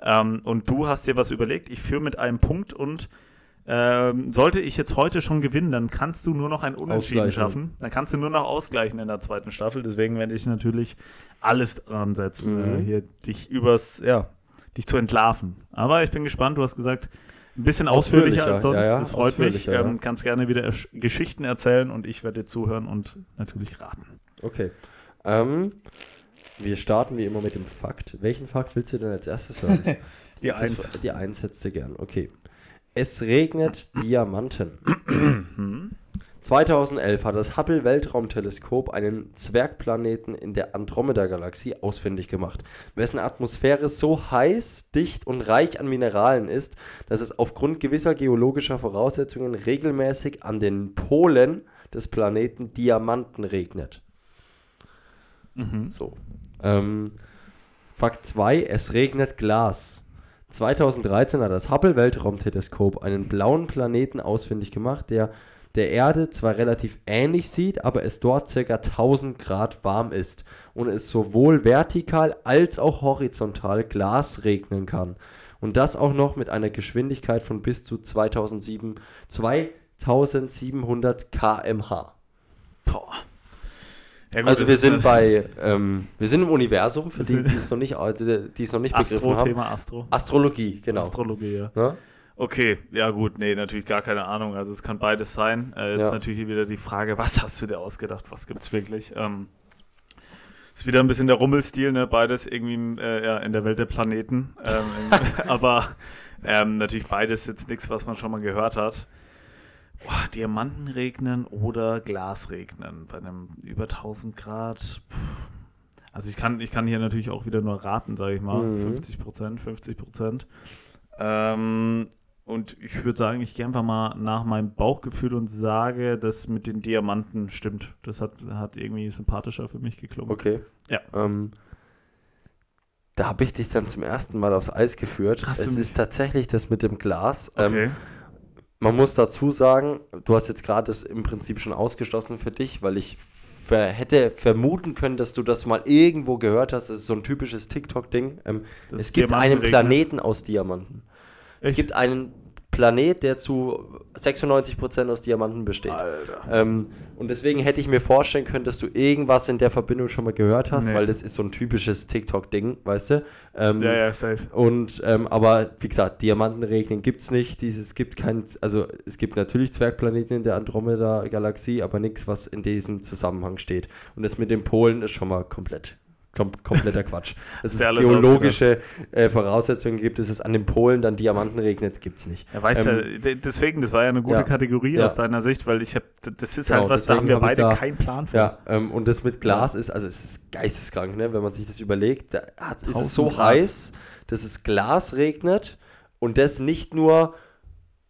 Ähm, und du hast dir was überlegt. Ich führe mit einem Punkt und ähm, sollte ich jetzt heute schon gewinnen, dann kannst du nur noch ein Unentschieden schaffen. Dann kannst du nur noch ausgleichen in der zweiten Staffel. Deswegen werde ich natürlich alles dran setzen, Mhm. äh, hier dich übers, ja, dich zu entlarven. Aber ich bin gespannt. Du hast gesagt, ein bisschen ausführlicher, als sonst. ja, ja, das freut mich. Ähm, kannst gerne wieder Geschichten erzählen und ich werde dir zuhören und natürlich raten. Okay. Ähm, wir starten wie immer mit dem Fakt. Welchen Fakt willst du denn als erstes hören? <laughs> Die Das- Eins. Die Eins hättest du gern. Okay. Es regnet <clears throat> Diamanten. 2011 hat das Hubble Weltraumteleskop einen Zwergplaneten in der Andromeda-Galaxie ausfindig gemacht, wessen Atmosphäre so heiß, dicht und reich an Mineralen ist, dass es aufgrund gewisser geologischer Voraussetzungen regelmäßig an den Polen des Planeten Diamanten regnet. Mhm. So. Ähm, Fakt 2, es regnet Glas. 2013 hat das Hubble Weltraumteleskop einen blauen Planeten ausfindig gemacht, der der Erde zwar relativ ähnlich sieht, aber es dort ca. 1000 Grad warm ist und es sowohl vertikal als auch horizontal Glas regnen kann. Und das auch noch mit einer Geschwindigkeit von bis zu 2007, 2700 km/h. Boah. Ja, gut, Also wir sind bei, ähm, wir sind im Universum, für die, die es noch nicht, die, die es noch nicht begriffen Astro, haben. Thema Astro. Astrologie, genau. Astrologie, ja. Ne? Okay, ja gut, nee, natürlich gar keine Ahnung. Also es kann beides sein. Äh, jetzt Ja. natürlich hier wieder die Frage, <laughs> was hast du dir ausgedacht? Was gibt's wirklich? Ähm, ist wieder ein bisschen der Rummelstil, ne? Beides irgendwie äh, ja, in der Welt der Planeten. Ähm, <laughs> <laughs> aber ähm, natürlich beides jetzt nichts, was man schon mal gehört hat. Boah, Diamanten regnen oder Glas regnen bei einem über 1000 Grad. Puh. Also ich kann, ich kann hier natürlich auch wieder nur raten, sage ich mal. Mhm. 50 Prozent, 50 Prozent. Ähm, und ich würde sagen, ich gehe einfach mal nach meinem Bauchgefühl und sage, das mit den Diamanten stimmt. Das hat, hat irgendwie sympathischer für mich geklungen. Okay. Ja. Ähm, da habe ich dich dann zum ersten Mal aufs Eis geführt. Hast du es ist tatsächlich das mit dem Glas. Ähm, Okay. Man muss dazu sagen, du hast jetzt gerade das im Prinzip schon ausgeschlossen für dich, weil ich ver hätte vermuten können, dass du das mal irgendwo gehört hast. Das ist so ein typisches TikTok-Ding. Ähm, es gibt einen. Planeten aus Diamanten. Es Echt? gibt einen Planet, der zu 96% aus Diamanten besteht. Alter. Ähm, und deswegen hätte ich mir vorstellen können, dass du irgendwas in der Verbindung schon mal gehört hast, Nee. weil das ist so ein typisches TikTok-Ding, weißt du? Ähm, Ja, ja, safe. und ähm, aber wie gesagt, Diamantenregnen gibt es nicht. Dieses, es gibt kein, also es gibt natürlich Zwergplaneten in der Andromeda-Galaxie, aber nichts, was in diesem Zusammenhang steht. Und das mit den Polen ist schon mal komplett. Kom kompletter Quatsch. <laughs> Dass es geologische äh, Voraussetzungen gibt, dass es an den Polen dann Diamanten regnet, gibt es nicht. Ja, weißt Ähm, ja, de- deswegen, das war ja eine gute ja. Kategorie Ja. aus deiner Sicht, weil ich habe, das ist Genau, halt was, da haben wir hab beide da- keinen Plan von. Ja, ähm, und das mit Glas ist, also es ist geisteskrank, ne? wenn man sich das überlegt. Da hat, ist 1000 es so Grad. heiß, dass es Glas regnet und das nicht nur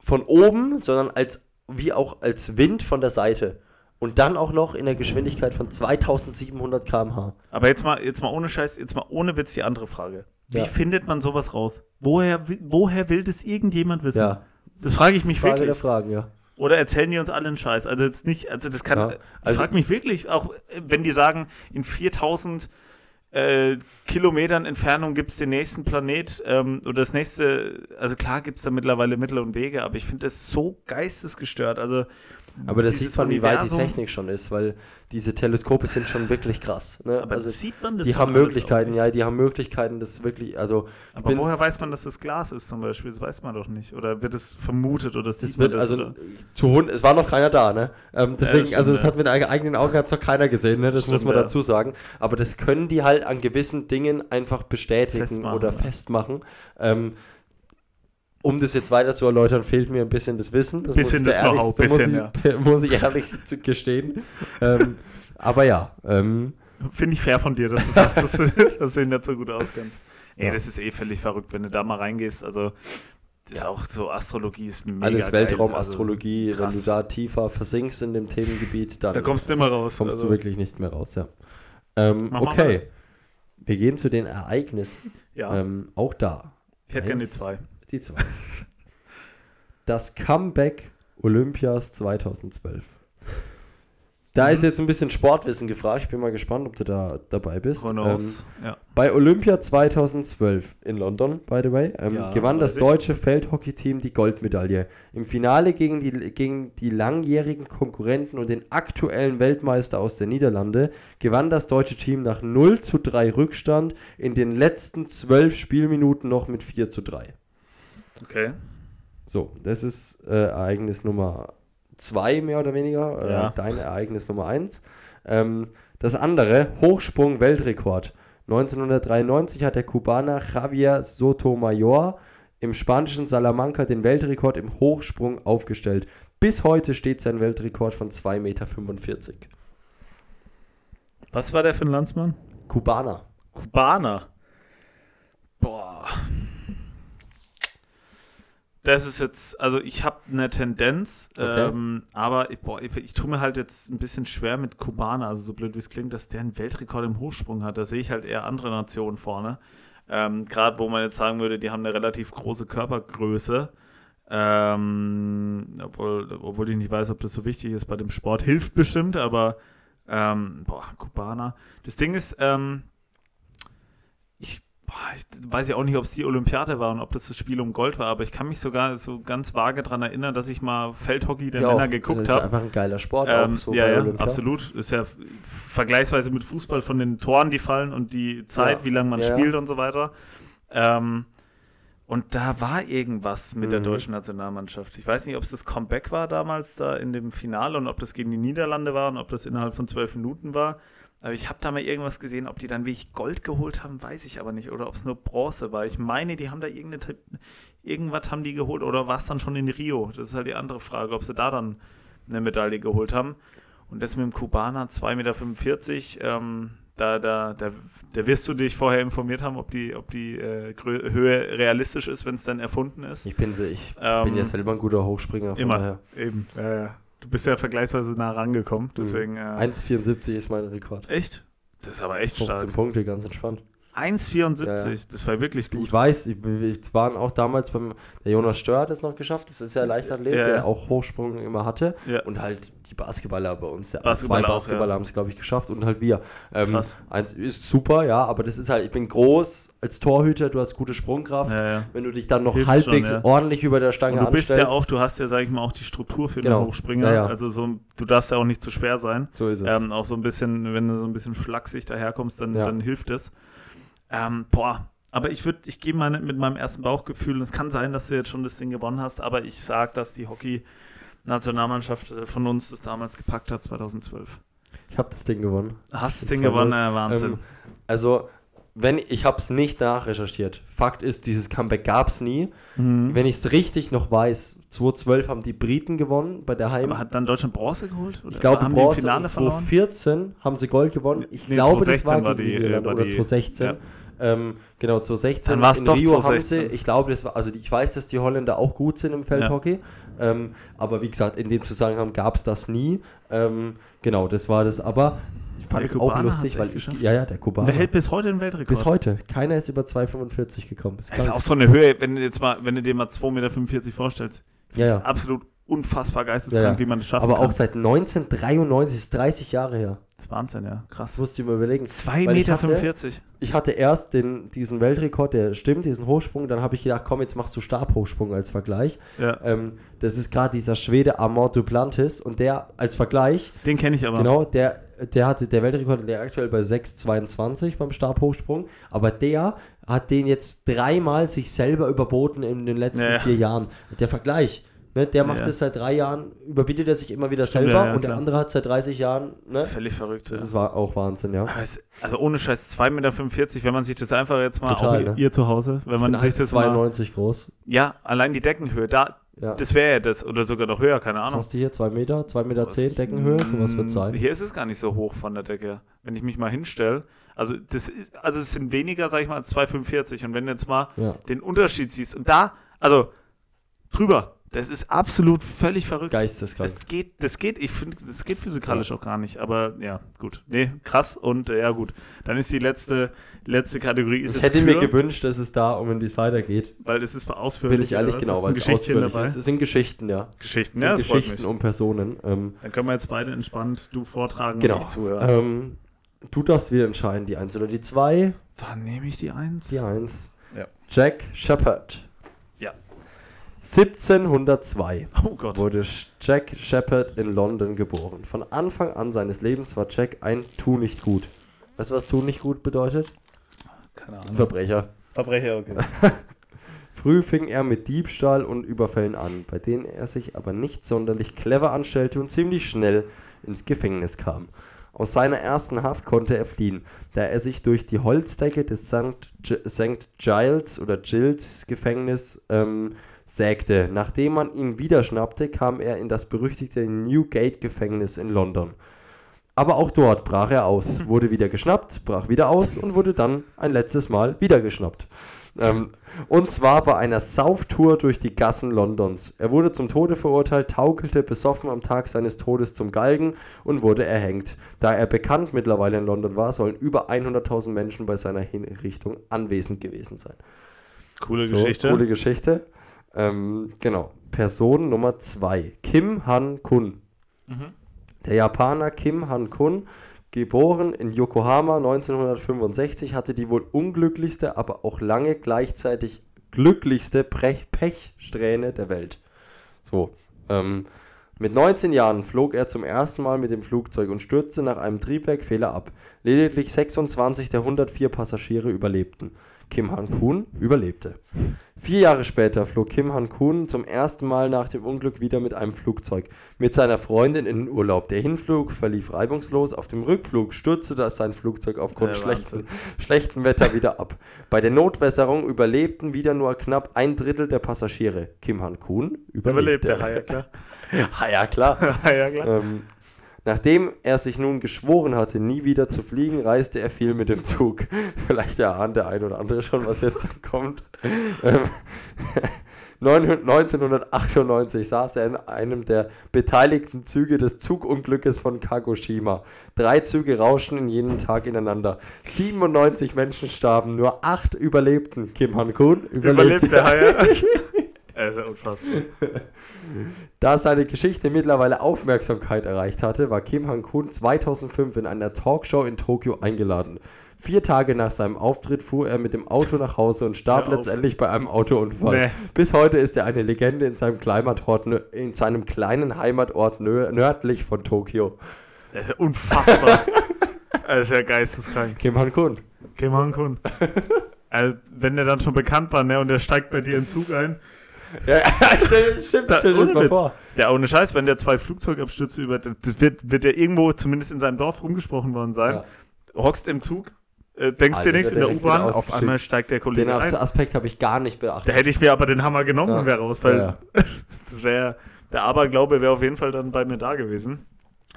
von oben, sondern als wie auch als Wind von der Seite. Und dann auch noch in der Geschwindigkeit von 2700 km/h. Aber jetzt mal, jetzt mal ohne Scheiß, jetzt mal ohne Witz die andere Frage. Wie Ja. findet man sowas raus? Woher, woher will das irgendjemand wissen? Ja, Das frage ich mich Frage der wirklich. Fragen, ja. Oder erzählen die uns alle einen Scheiß? Also jetzt nicht, also das kann, Ja, ich also- frage mich wirklich, auch wenn die sagen, in 4000 äh, Kilometern Entfernung gibt es den nächsten Planet ähm, oder das nächste, also klar gibt es da mittlerweile Mittel und Wege, aber ich finde das so geistesgestört. Also Aber das sieht man, wie weit die Technik schon ist, weil diese Teleskope sind schon wirklich krass. Ne? Aber also sieht man das die haben Möglichkeiten, ja, die haben Möglichkeiten, das wirklich, also Aber woher weiß man, dass das Glas ist zum Beispiel? Das weiß man doch nicht. Oder wird es vermutet oder sieht Das man wird, das? also oder? zu Hund, es war noch keiner da, ne? Ähm, deswegen, stimmt, also das ja. hat mit eig- eigenen Augen hat's noch keiner gesehen, ne? Das muss Stimmt, man ja. dazu sagen. Aber das können die halt an gewissen Dingen einfach bestätigen Festmachen, oder ja. festmachen. Ähm, um das jetzt weiter zu erläutern, fehlt mir ein bisschen das Wissen. Das Bisschen muss ich das Know-how, bisschen, muss, ich, <laughs> muss ich ehrlich zu gestehen. ähm, aber ja, ähm, Finde ich fair von dir, dass du sagst, dass du, <laughs> dass du ihn nicht so gut auskennst. Ey, Ja. das ist eh völlig verrückt, wenn du da mal reingehst. Also, das ist auch so, Astrologie ist mega alles. Weltraumastrologie, Also, wenn du da tiefer versinkst in dem Themengebiet, dann Da kommst du immer raus. kommst also, du wirklich nicht mehr raus, ja. Ähm, Mach mal okay. Wir gehen zu den Ereignissen. Ja, Ähm, auch da. ich hätte gerne die zwei. Die zwei. Das Comeback Olympias 2012. Da Mhm. ist jetzt ein bisschen Sportwissen gefragt. Ich bin mal gespannt, ob du da dabei bist. Ähm, ja. bei Olympia 2012 in London, by the way, ähm, Ja, gewann das deutsche Feldhockey-Team die Goldmedaille. Im Finale gegen die, gegen die langjährigen Konkurrenten und den aktuellen Weltmeister aus der Niederlande gewann das deutsche Team nach 0 zu 3 Rückstand in den letzten 12 Spielminuten noch mit 4 zu 3. Okay. So, das ist äh, Ereignis Nummer 2 mehr oder weniger. Äh, Ja. Dein Ereignis Nummer 1. Ähm, das andere, Hochsprung-Weltrekord. 1993 hat der Kubaner Javier Sotomayor im spanischen Salamanca den Weltrekord im Hochsprung aufgestellt. Bis heute steht sein Weltrekord von 2,45 Meter. Was war der für ein Landsmann? Kubaner. Kubaner. Boah. Das ist jetzt, also ich habe eine Tendenz, Okay. ähm, aber ich, boah, ich, ich tue mir halt jetzt ein bisschen schwer mit Kubaner, also so blöd wie es klingt, dass der einen Weltrekord im Hochsprung hat. Da sehe ich halt eher andere Nationen vorne. Ähm, Gerade wo man jetzt sagen würde, die haben eine relativ große Körpergröße. Ähm, obwohl, obwohl ich nicht weiß, ob das so wichtig ist bei dem Sport. Hilft bestimmt, aber ähm, boah, Kubaner. Das Ding ist, ähm, boah, ich weiß ja auch nicht, ob es die Olympiade war und ob das das Spiel um Gold war, aber ich kann mich sogar so ganz vage daran erinnern, dass ich mal Feldhockey der Ja, Männer auch. geguckt Das ist habe. einfach ein geiler Sport, Ähm, auch so ja, ja, Olympia. absolut. Ist ja vergleichsweise mit Fußball von den Toren, die fallen und die Zeit, Ja. wie lange man Ja, spielt und so weiter. Ähm, und da war irgendwas mit der Mhm. deutschen Nationalmannschaft. Ich weiß nicht, ob es das Comeback war damals da in dem Finale und ob das gegen die Niederlande war und ob das innerhalb von zwölf Minuten war. Aber ich habe da mal irgendwas gesehen, ob die dann wirklich Gold geholt haben, weiß ich aber nicht. Oder ob es nur Bronze war. Ich meine, die haben da irgendeine, irgendwas haben die geholt. Oder war es dann schon in Rio? Das ist halt die andere Frage, ob sie da dann eine Medaille geholt haben. Und das mit dem Kubaner 2,45 Meter, ähm, da, da, da, da wirst du dich vorher informiert haben, ob die, ob die äh, Höhe realistisch ist, wenn es dann erfunden ist. Ich bin, ich Ähm, bin ja selber ein guter Hochspringer. Von Immer, Daher. eben. Ja, ja. Du bist ja vergleichsweise nah rangekommen, deswegen. Äh, 1,74 ist mein Rekord. echt? Das ist aber echt 15 stark. Punkte, ganz entspannt. 1,74, Ja, das war wirklich gut. Ich weiß, ich, ich waren auch damals beim, der Jonas Stör hat es noch geschafft, das ist ja Leichtathlet, Ja, der auch Hochsprung immer hatte. Ja. Und halt die Basketballer bei uns, der Basketballer zwei Basketballer ja. haben es, glaube ich, geschafft und halt wir. Ähm, Krass. Eins ist super, ja, aber das ist halt, ich bin groß als Torhüter, du hast gute Sprungkraft. Wenn du dich dann noch Hilft halbwegs schon, ordentlich über der Stange Und du bist ja auch, du hast ja, sag ich mal, auch die Struktur für Genau. den Hochspringer. Also so, du darfst ja auch nicht zu schwer sein. So ist es. Ähm, auch so ein bisschen, wenn du so ein bisschen schlaksig daherkommst, dann, dann hilft es. Ähm, boah, aber ich würde, ich gehe mal mit meinem ersten Bauchgefühl, und es kann sein, dass du jetzt schon das Ding gewonnen hast, aber ich sage, dass die Hockey-Nationalmannschaft äh, von uns das damals gepackt hat, 2012. ich habe das Ding gewonnen. Hast das Ding 2-0. gewonnen, äh, Wahnsinn. Ähm, also, wenn ich habe es nicht nachrecherchiert. Fakt ist, dieses Comeback gab es nie. Mhm. Wenn ich es richtig noch weiß, 2012 haben die Briten gewonnen bei der Heim. aber hat dann Deutschland Bronze geholt? Oder ich glaube, haben die Bronze Finale verloren? 2014 haben sie Gold gewonnen. Ich Nee, glaube, das 2016 war, war die, äh, war oder die- 2016. ja. Ähm, genau, 2016 Dann war's in doch Rio 2016. haben sie, ich glaube, das war, also die, ich weiß, dass die Holländer auch gut sind im Feldhockey, ähm, aber wie gesagt, in dem Zusammenhang gab es das nie. Ähm, genau, das war das, aber ich fand Der ich auch Kubaner lustig, weil ich, geschafft. ja, ja, der Kubaner. der hält bis heute den Weltrekord. Bis heute. Keiner ist über 2,45 gekommen. Das ist Das ist krank. auch so eine Höhe, wenn du jetzt mal, wenn du dir mal 2,45 Meter vorstellst. Ja, ja. Absolut unfassbar geisteskrank, Ja, ja. wie man das schaffen aber kann. auch seit 1993, ist 30 Jahre her. Das ist Wahnsinn, ja. Krass. Das musst du dir mal überlegen. 2,45 Weil ich Meter. hatte- Ich hatte erst den, diesen Weltrekord, der stimmt, diesen Hochsprung. Dann habe ich gedacht, komm, jetzt machst du Stabhochsprung als Vergleich. Ja. Ähm, das ist gerade dieser Schwede Amor Duplantis. Und der als Vergleich, Den kenne ich aber. genau, der, der hatte der Weltrekord, der aktuell bei 6,22 beim Stabhochsprung. Aber der hat den jetzt dreimal sich selber überboten in den letzten ja. vier Jahren. Der Vergleich. Ne, der macht Ja. das seit drei Jahren, überbietet er sich immer wieder Stimmt, selber ja, ja, und der klar. andere hat seit 30 Jahren, ne? Völlig verrückt. Das war auch Wahnsinn, ja. Es, also ohne Scheiß, 2,45 Meter, wenn man sich das einfach jetzt mal, Total, auch ne? ihr zu Hause, wenn man Ich sich das mal, 92 groß. ja, allein die Deckenhöhe, da, Ja. das wäre ja das, oder sogar noch höher, keine Was Ahnung. hast du hier? 2 Meter? 2 Meter 10 Deckenhöhe? Sowas wird sein. Hier ist es gar nicht so hoch von der Decke. Wenn ich mich mal hinstelle, also das ist, also es sind weniger, sag ich mal, als 2,45 und wenn du jetzt mal Ja. den Unterschied siehst und da, also drüber, das ist absolut völlig verrückt. Geisteskrank. Das geht, das geht, ich finde, das geht physikalisch auch gar nicht. Aber ja, gut. Nee, krass. Und äh, ja, gut. Dann ist die letzte, letzte Kategorie ist Ich hätte mir Kür, gewünscht, dass es da um den Decider geht. weil es ist ausführlich. Bin ich ehrlich, genau, Ist weil es Geschichtchen ausführlich dabei. ist. Es sind Geschichten, ja. Geschichten, Es ja, sind das freut Geschichten mich. um Personen. Ähm, Dann können wir jetzt beide entspannt du vortragen genau. und ich zuhören. Ähm, du darfst wieder entscheiden, die 1 oder die 2. Dann nehme ich die Eins. Die 1. Ja. Jack Shepard. Ja. 1702 Oh Gott. wurde Jack Shepard in London geboren. Von Anfang an seines Lebens war Jack ein Tu nicht gut. Weißt du, was Tu nicht gut bedeutet? Keine Ahnung. Verbrecher. Verbrecher, okay. <laughs> Früh fing er mit Diebstahl und Überfällen an, bei denen er sich aber nicht sonderlich clever anstellte und ziemlich schnell ins Gefängnis kam. Aus seiner ersten Haft konnte er fliehen, da er sich durch die Holzdecke des St. Giles oder Giles Gefängnis ähm, sägte. Nachdem man ihn wieder schnappte, kam er in das berüchtigte Newgate Gefängnis in London. Aber auch dort brach er aus, <laughs> wurde wieder geschnappt, brach wieder aus und wurde dann ein letztes Mal wieder geschnappt. Ähm, und zwar bei einer Sauftour durch die Gassen Londons. Er wurde zum Tode verurteilt, taukelte besoffen am Tag seines Todes zum Galgen und wurde erhängt. Da er bekannt mittlerweile in London war, sollen über 100.000 Menschen bei seiner Hinrichtung anwesend gewesen sein. Coole So, Geschichte. Coole Geschichte. Ähm, genau. Person Nummer 2. Kim Han-kun. Mhm. Der Japaner Kim Han-kun Geboren in Yokohama 1965, hatte die wohl unglücklichste, aber auch lange gleichzeitig glücklichste Pechsträhne der Welt. So, ähm, mit 19 Jahren flog er zum ersten Mal mit dem Flugzeug und stürzte nach einem Triebwerkfehler ab. Lediglich 26 der 104 Passagiere überlebten. Kim Han-kun überlebte. Vier Jahre später flog Kim Han-kun zum ersten Mal nach dem Unglück wieder mit einem Flugzeug mit seiner Freundin in den Urlaub. Der Hinflug verlief reibungslos, auf dem Rückflug stürzte das sein Flugzeug aufgrund Ja, schlechten, schlechten Wetter wieder ab. Bei der Notwässerung überlebten wieder nur knapp ein Drittel der Passagiere. Kim Han-kun Überlebt überlebte. Hai, <laughs> ja klar. Ja, klar. ja, klar. Ähm, nachdem er sich nun geschworen hatte, nie wieder zu fliegen, reiste er viel mit dem Zug. <laughs> Vielleicht erahnt der ein oder andere schon, was jetzt kommt. Ähm, <laughs> 1998 saß er in einem der beteiligten Züge des Zugunglückes von Kagoshima. Drei Züge rauschten in jenem Tag ineinander. 97 Menschen starben, nur acht überlebten. Kim Han-kun überlebte. Überlebt der. <laughs> Das ist ja unfassbar. <laughs> Da seine Geschichte mittlerweile Aufmerksamkeit erreicht hatte, war Kim Han-kun 2005 in einer Talkshow in Tokio eingeladen. Vier Tage nach seinem Auftritt fuhr er mit dem Auto nach Hause und starb letztendlich bei einem Autounfall. Nee. Bis heute ist er eine Legende in seinem, Heimatort, in seinem kleinen Heimatort nö- nördlich von Tokio. Das ist ja unfassbar. <laughs> Das ist ja geisteskrank. Kim Han-kun. Kim Han-kun. <laughs> Also, wenn der dann schon bekannt war, ne, und der steigt bei dir in den Zug ein. Ja, <laughs> stell, stimmt, Da, stell dir das mal Witz. vor. Ja, ohne Scheiß, wenn der zwei Flugzeugabstürze über. Das wird, wird der irgendwo zumindest in seinem Dorf rumgesprochen worden sein. Ja. Hockst im Zug, äh, denkst Alter, dir nichts in der U-Bahn, auf einmal steigt der Den Kollege ein. Aspekt habe ich gar nicht beachtet. Da hätte ich mir aber den Hammer genommen Ja. und wäre raus, weil Ja, <laughs> das wäre. Der Aberglaube wäre auf jeden Fall dann bei mir da gewesen.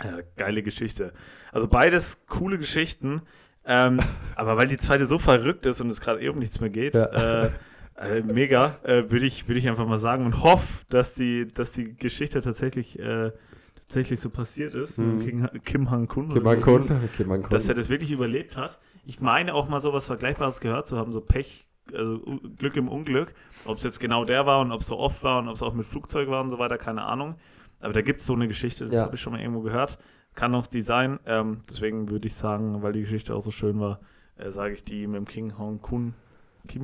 Ja, geile Geschichte. Also beides coole Geschichten. Ähm, <laughs> aber weil die zweite so verrückt ist und es gerade eh um nichts mehr geht, äh, äh, mega, äh, würde ich, würd ich einfach mal sagen und hoffe, dass die, dass die Geschichte tatsächlich, äh, tatsächlich so passiert ist. Mhm. Kim, Kim Han-kun. Kim Han-kun. <laughs> Kim Han-kun. dass er das wirklich überlebt hat. Ich meine auch mal so was Vergleichbares gehört zu haben, so Pech, also Glück im Unglück. Ob es jetzt genau der war und ob es so oft war und ob es auch mit Flugzeug war und so weiter, keine Ahnung. Aber da gibt es so eine Geschichte, das Ja. habe ich schon mal irgendwo gehört. Kann auch die sein. Ähm, deswegen würde ich sagen, weil die Geschichte auch so schön war, äh, sage ich die mit dem King Hong Kun.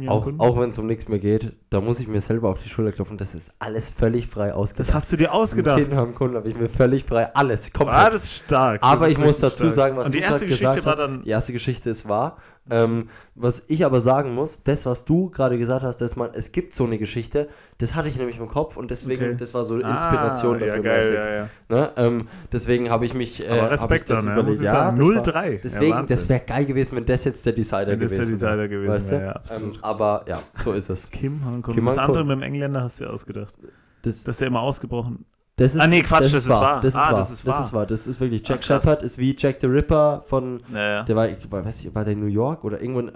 Auch, auch wenn es um nichts mehr geht, da muss ich mir selber auf die Schulter klopfen. Das ist alles völlig frei ausgedacht. das hast du dir ausgedacht. Kind haben Kunden, habe ich mir völlig frei alles komplett. Ah, das ist stark. Aber ich muss dazu stark. sagen, was Und die du erste Geschichte gesagt war hast, dann. die erste Geschichte ist wahr. Ähm, was ich aber sagen muss, das, was du gerade gesagt hast, dass man, es gibt so eine Geschichte, das hatte ich nämlich im Kopf und deswegen, Okay. das war so Inspiration ah, dafür. Ja, geil, mäßig. ja, ja. Ne? Ähm, deswegen habe ich mich. Äh, Aber Respekt das dann, ne? muss ich Ja, sagen. das war- 0-3. Deswegen, ja, das wäre geil gewesen, wenn das jetzt der Decider Wenn das gewesen der Decider gewesen weißt wäre, ja, absolut. Ähm, aber ja, so ist es. Kim Han-kun. Kim Das Han-kun. andere mit dem Engländer hast du dir ausgedacht. Das, Das ist ja immer ausgebrochen. Das ist, Ah, nee, Quatsch, das ist wahr. Das ist Ah, wahr. das ist wahr. Das ist wahr. Das ist wirklich. Jack krass. Shepard ist wie Jack the Ripper von. Naja. Der war, ich weiß nicht, war der in New York oder irgendwo in,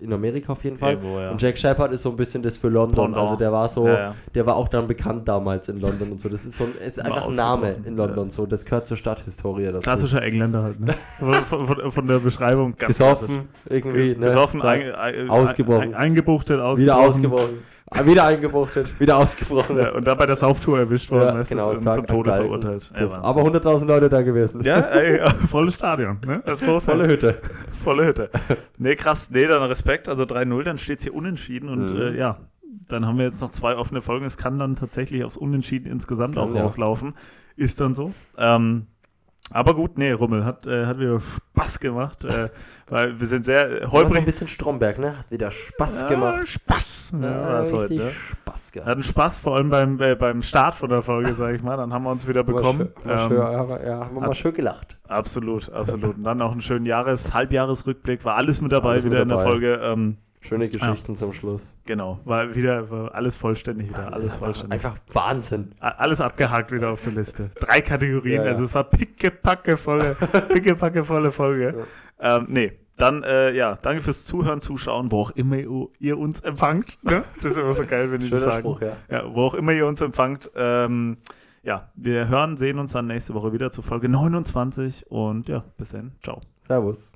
in Amerika auf jeden Fall. Irgendwo, ja. Und Jack Shepard ist so ein bisschen das für London. Pendant. Also der war so, Ja, ja. der war auch dann bekannt damals in London und so. Das ist so ein, ist War einfach ein Name in London so. Das gehört zur Stadthistorie dazu. Klassischer Engländer halt, ne? <laughs> von, von, von der Beschreibung ganz Gesoffen, irgendwie, ne? Gesoffen, So, ein, ein, Ausgebrochen. Ein, eingebuchtet, ausgebrochen. wieder ausgebrochen. <laughs> Wieder eingebuchtet, wieder ausgebrochen. Ja, und dann bei der Sauftour erwischt worden, Ja, du, genau, und zack, zum Tode verurteilt. Wahnsinn. Aber 100.000 Leute da gewesen. ja, ey, <laughs> volles Stadion, ne? Das ist so Volle Hütte. Volle Hütte. Nee, krass. Nee, dann Respekt. Also 3-0, dann steht es hier unentschieden. Und Mhm. äh, ja, dann haben wir jetzt noch zwei offene Folgen. Es kann dann tatsächlich aufs Unentschieden insgesamt Kann, auch ja. rauslaufen. Ist dann so. Ähm, aber gut, nee, Rummel hat, äh, hat wieder Spaß gemacht. Äh, weil wir sind sehr äh, war so ein holprig. bisschen Stromberg, ne? Hat wieder Spaß Ja, gemacht. Spaß. Ja, Ja, heute, richtig ne? Spaß gehabt. Hatten Spaß, vor allem beim, äh, beim Start von der Folge, sag ich mal. Dann haben wir uns wieder bekommen. Wir Ähm, schön, ja, haben wir mal schön gelacht. Absolut, absolut. Und dann auch einen schönen Jahres-, Halbjahresrückblick. War alles mit dabei Alles mit wieder in der dabei. Folge. Ähm, Schöne Geschichten zum Schluss. genau, war wieder alles vollständig wieder. Alles vollständig. Einfach Wahnsinn. Alles abgehakt wieder auf der Liste. Drei Kategorien, Ja, ja. also es war pickepacke volle, <laughs> pickepacke volle Folge. Ähm, nee, dann, äh, ja, danke fürs Zuhören, Zuschauen, wo auch immer ihr, uns empfangt. Ne? Das ist immer so geil, wenn die das. Spruch, ja. Ja, wo auch immer ihr uns empfangt. Ähm, ja, wir hören, sehen uns dann nächste Woche wieder zur Folge 29 und ja, bis dann. Ciao. Servus.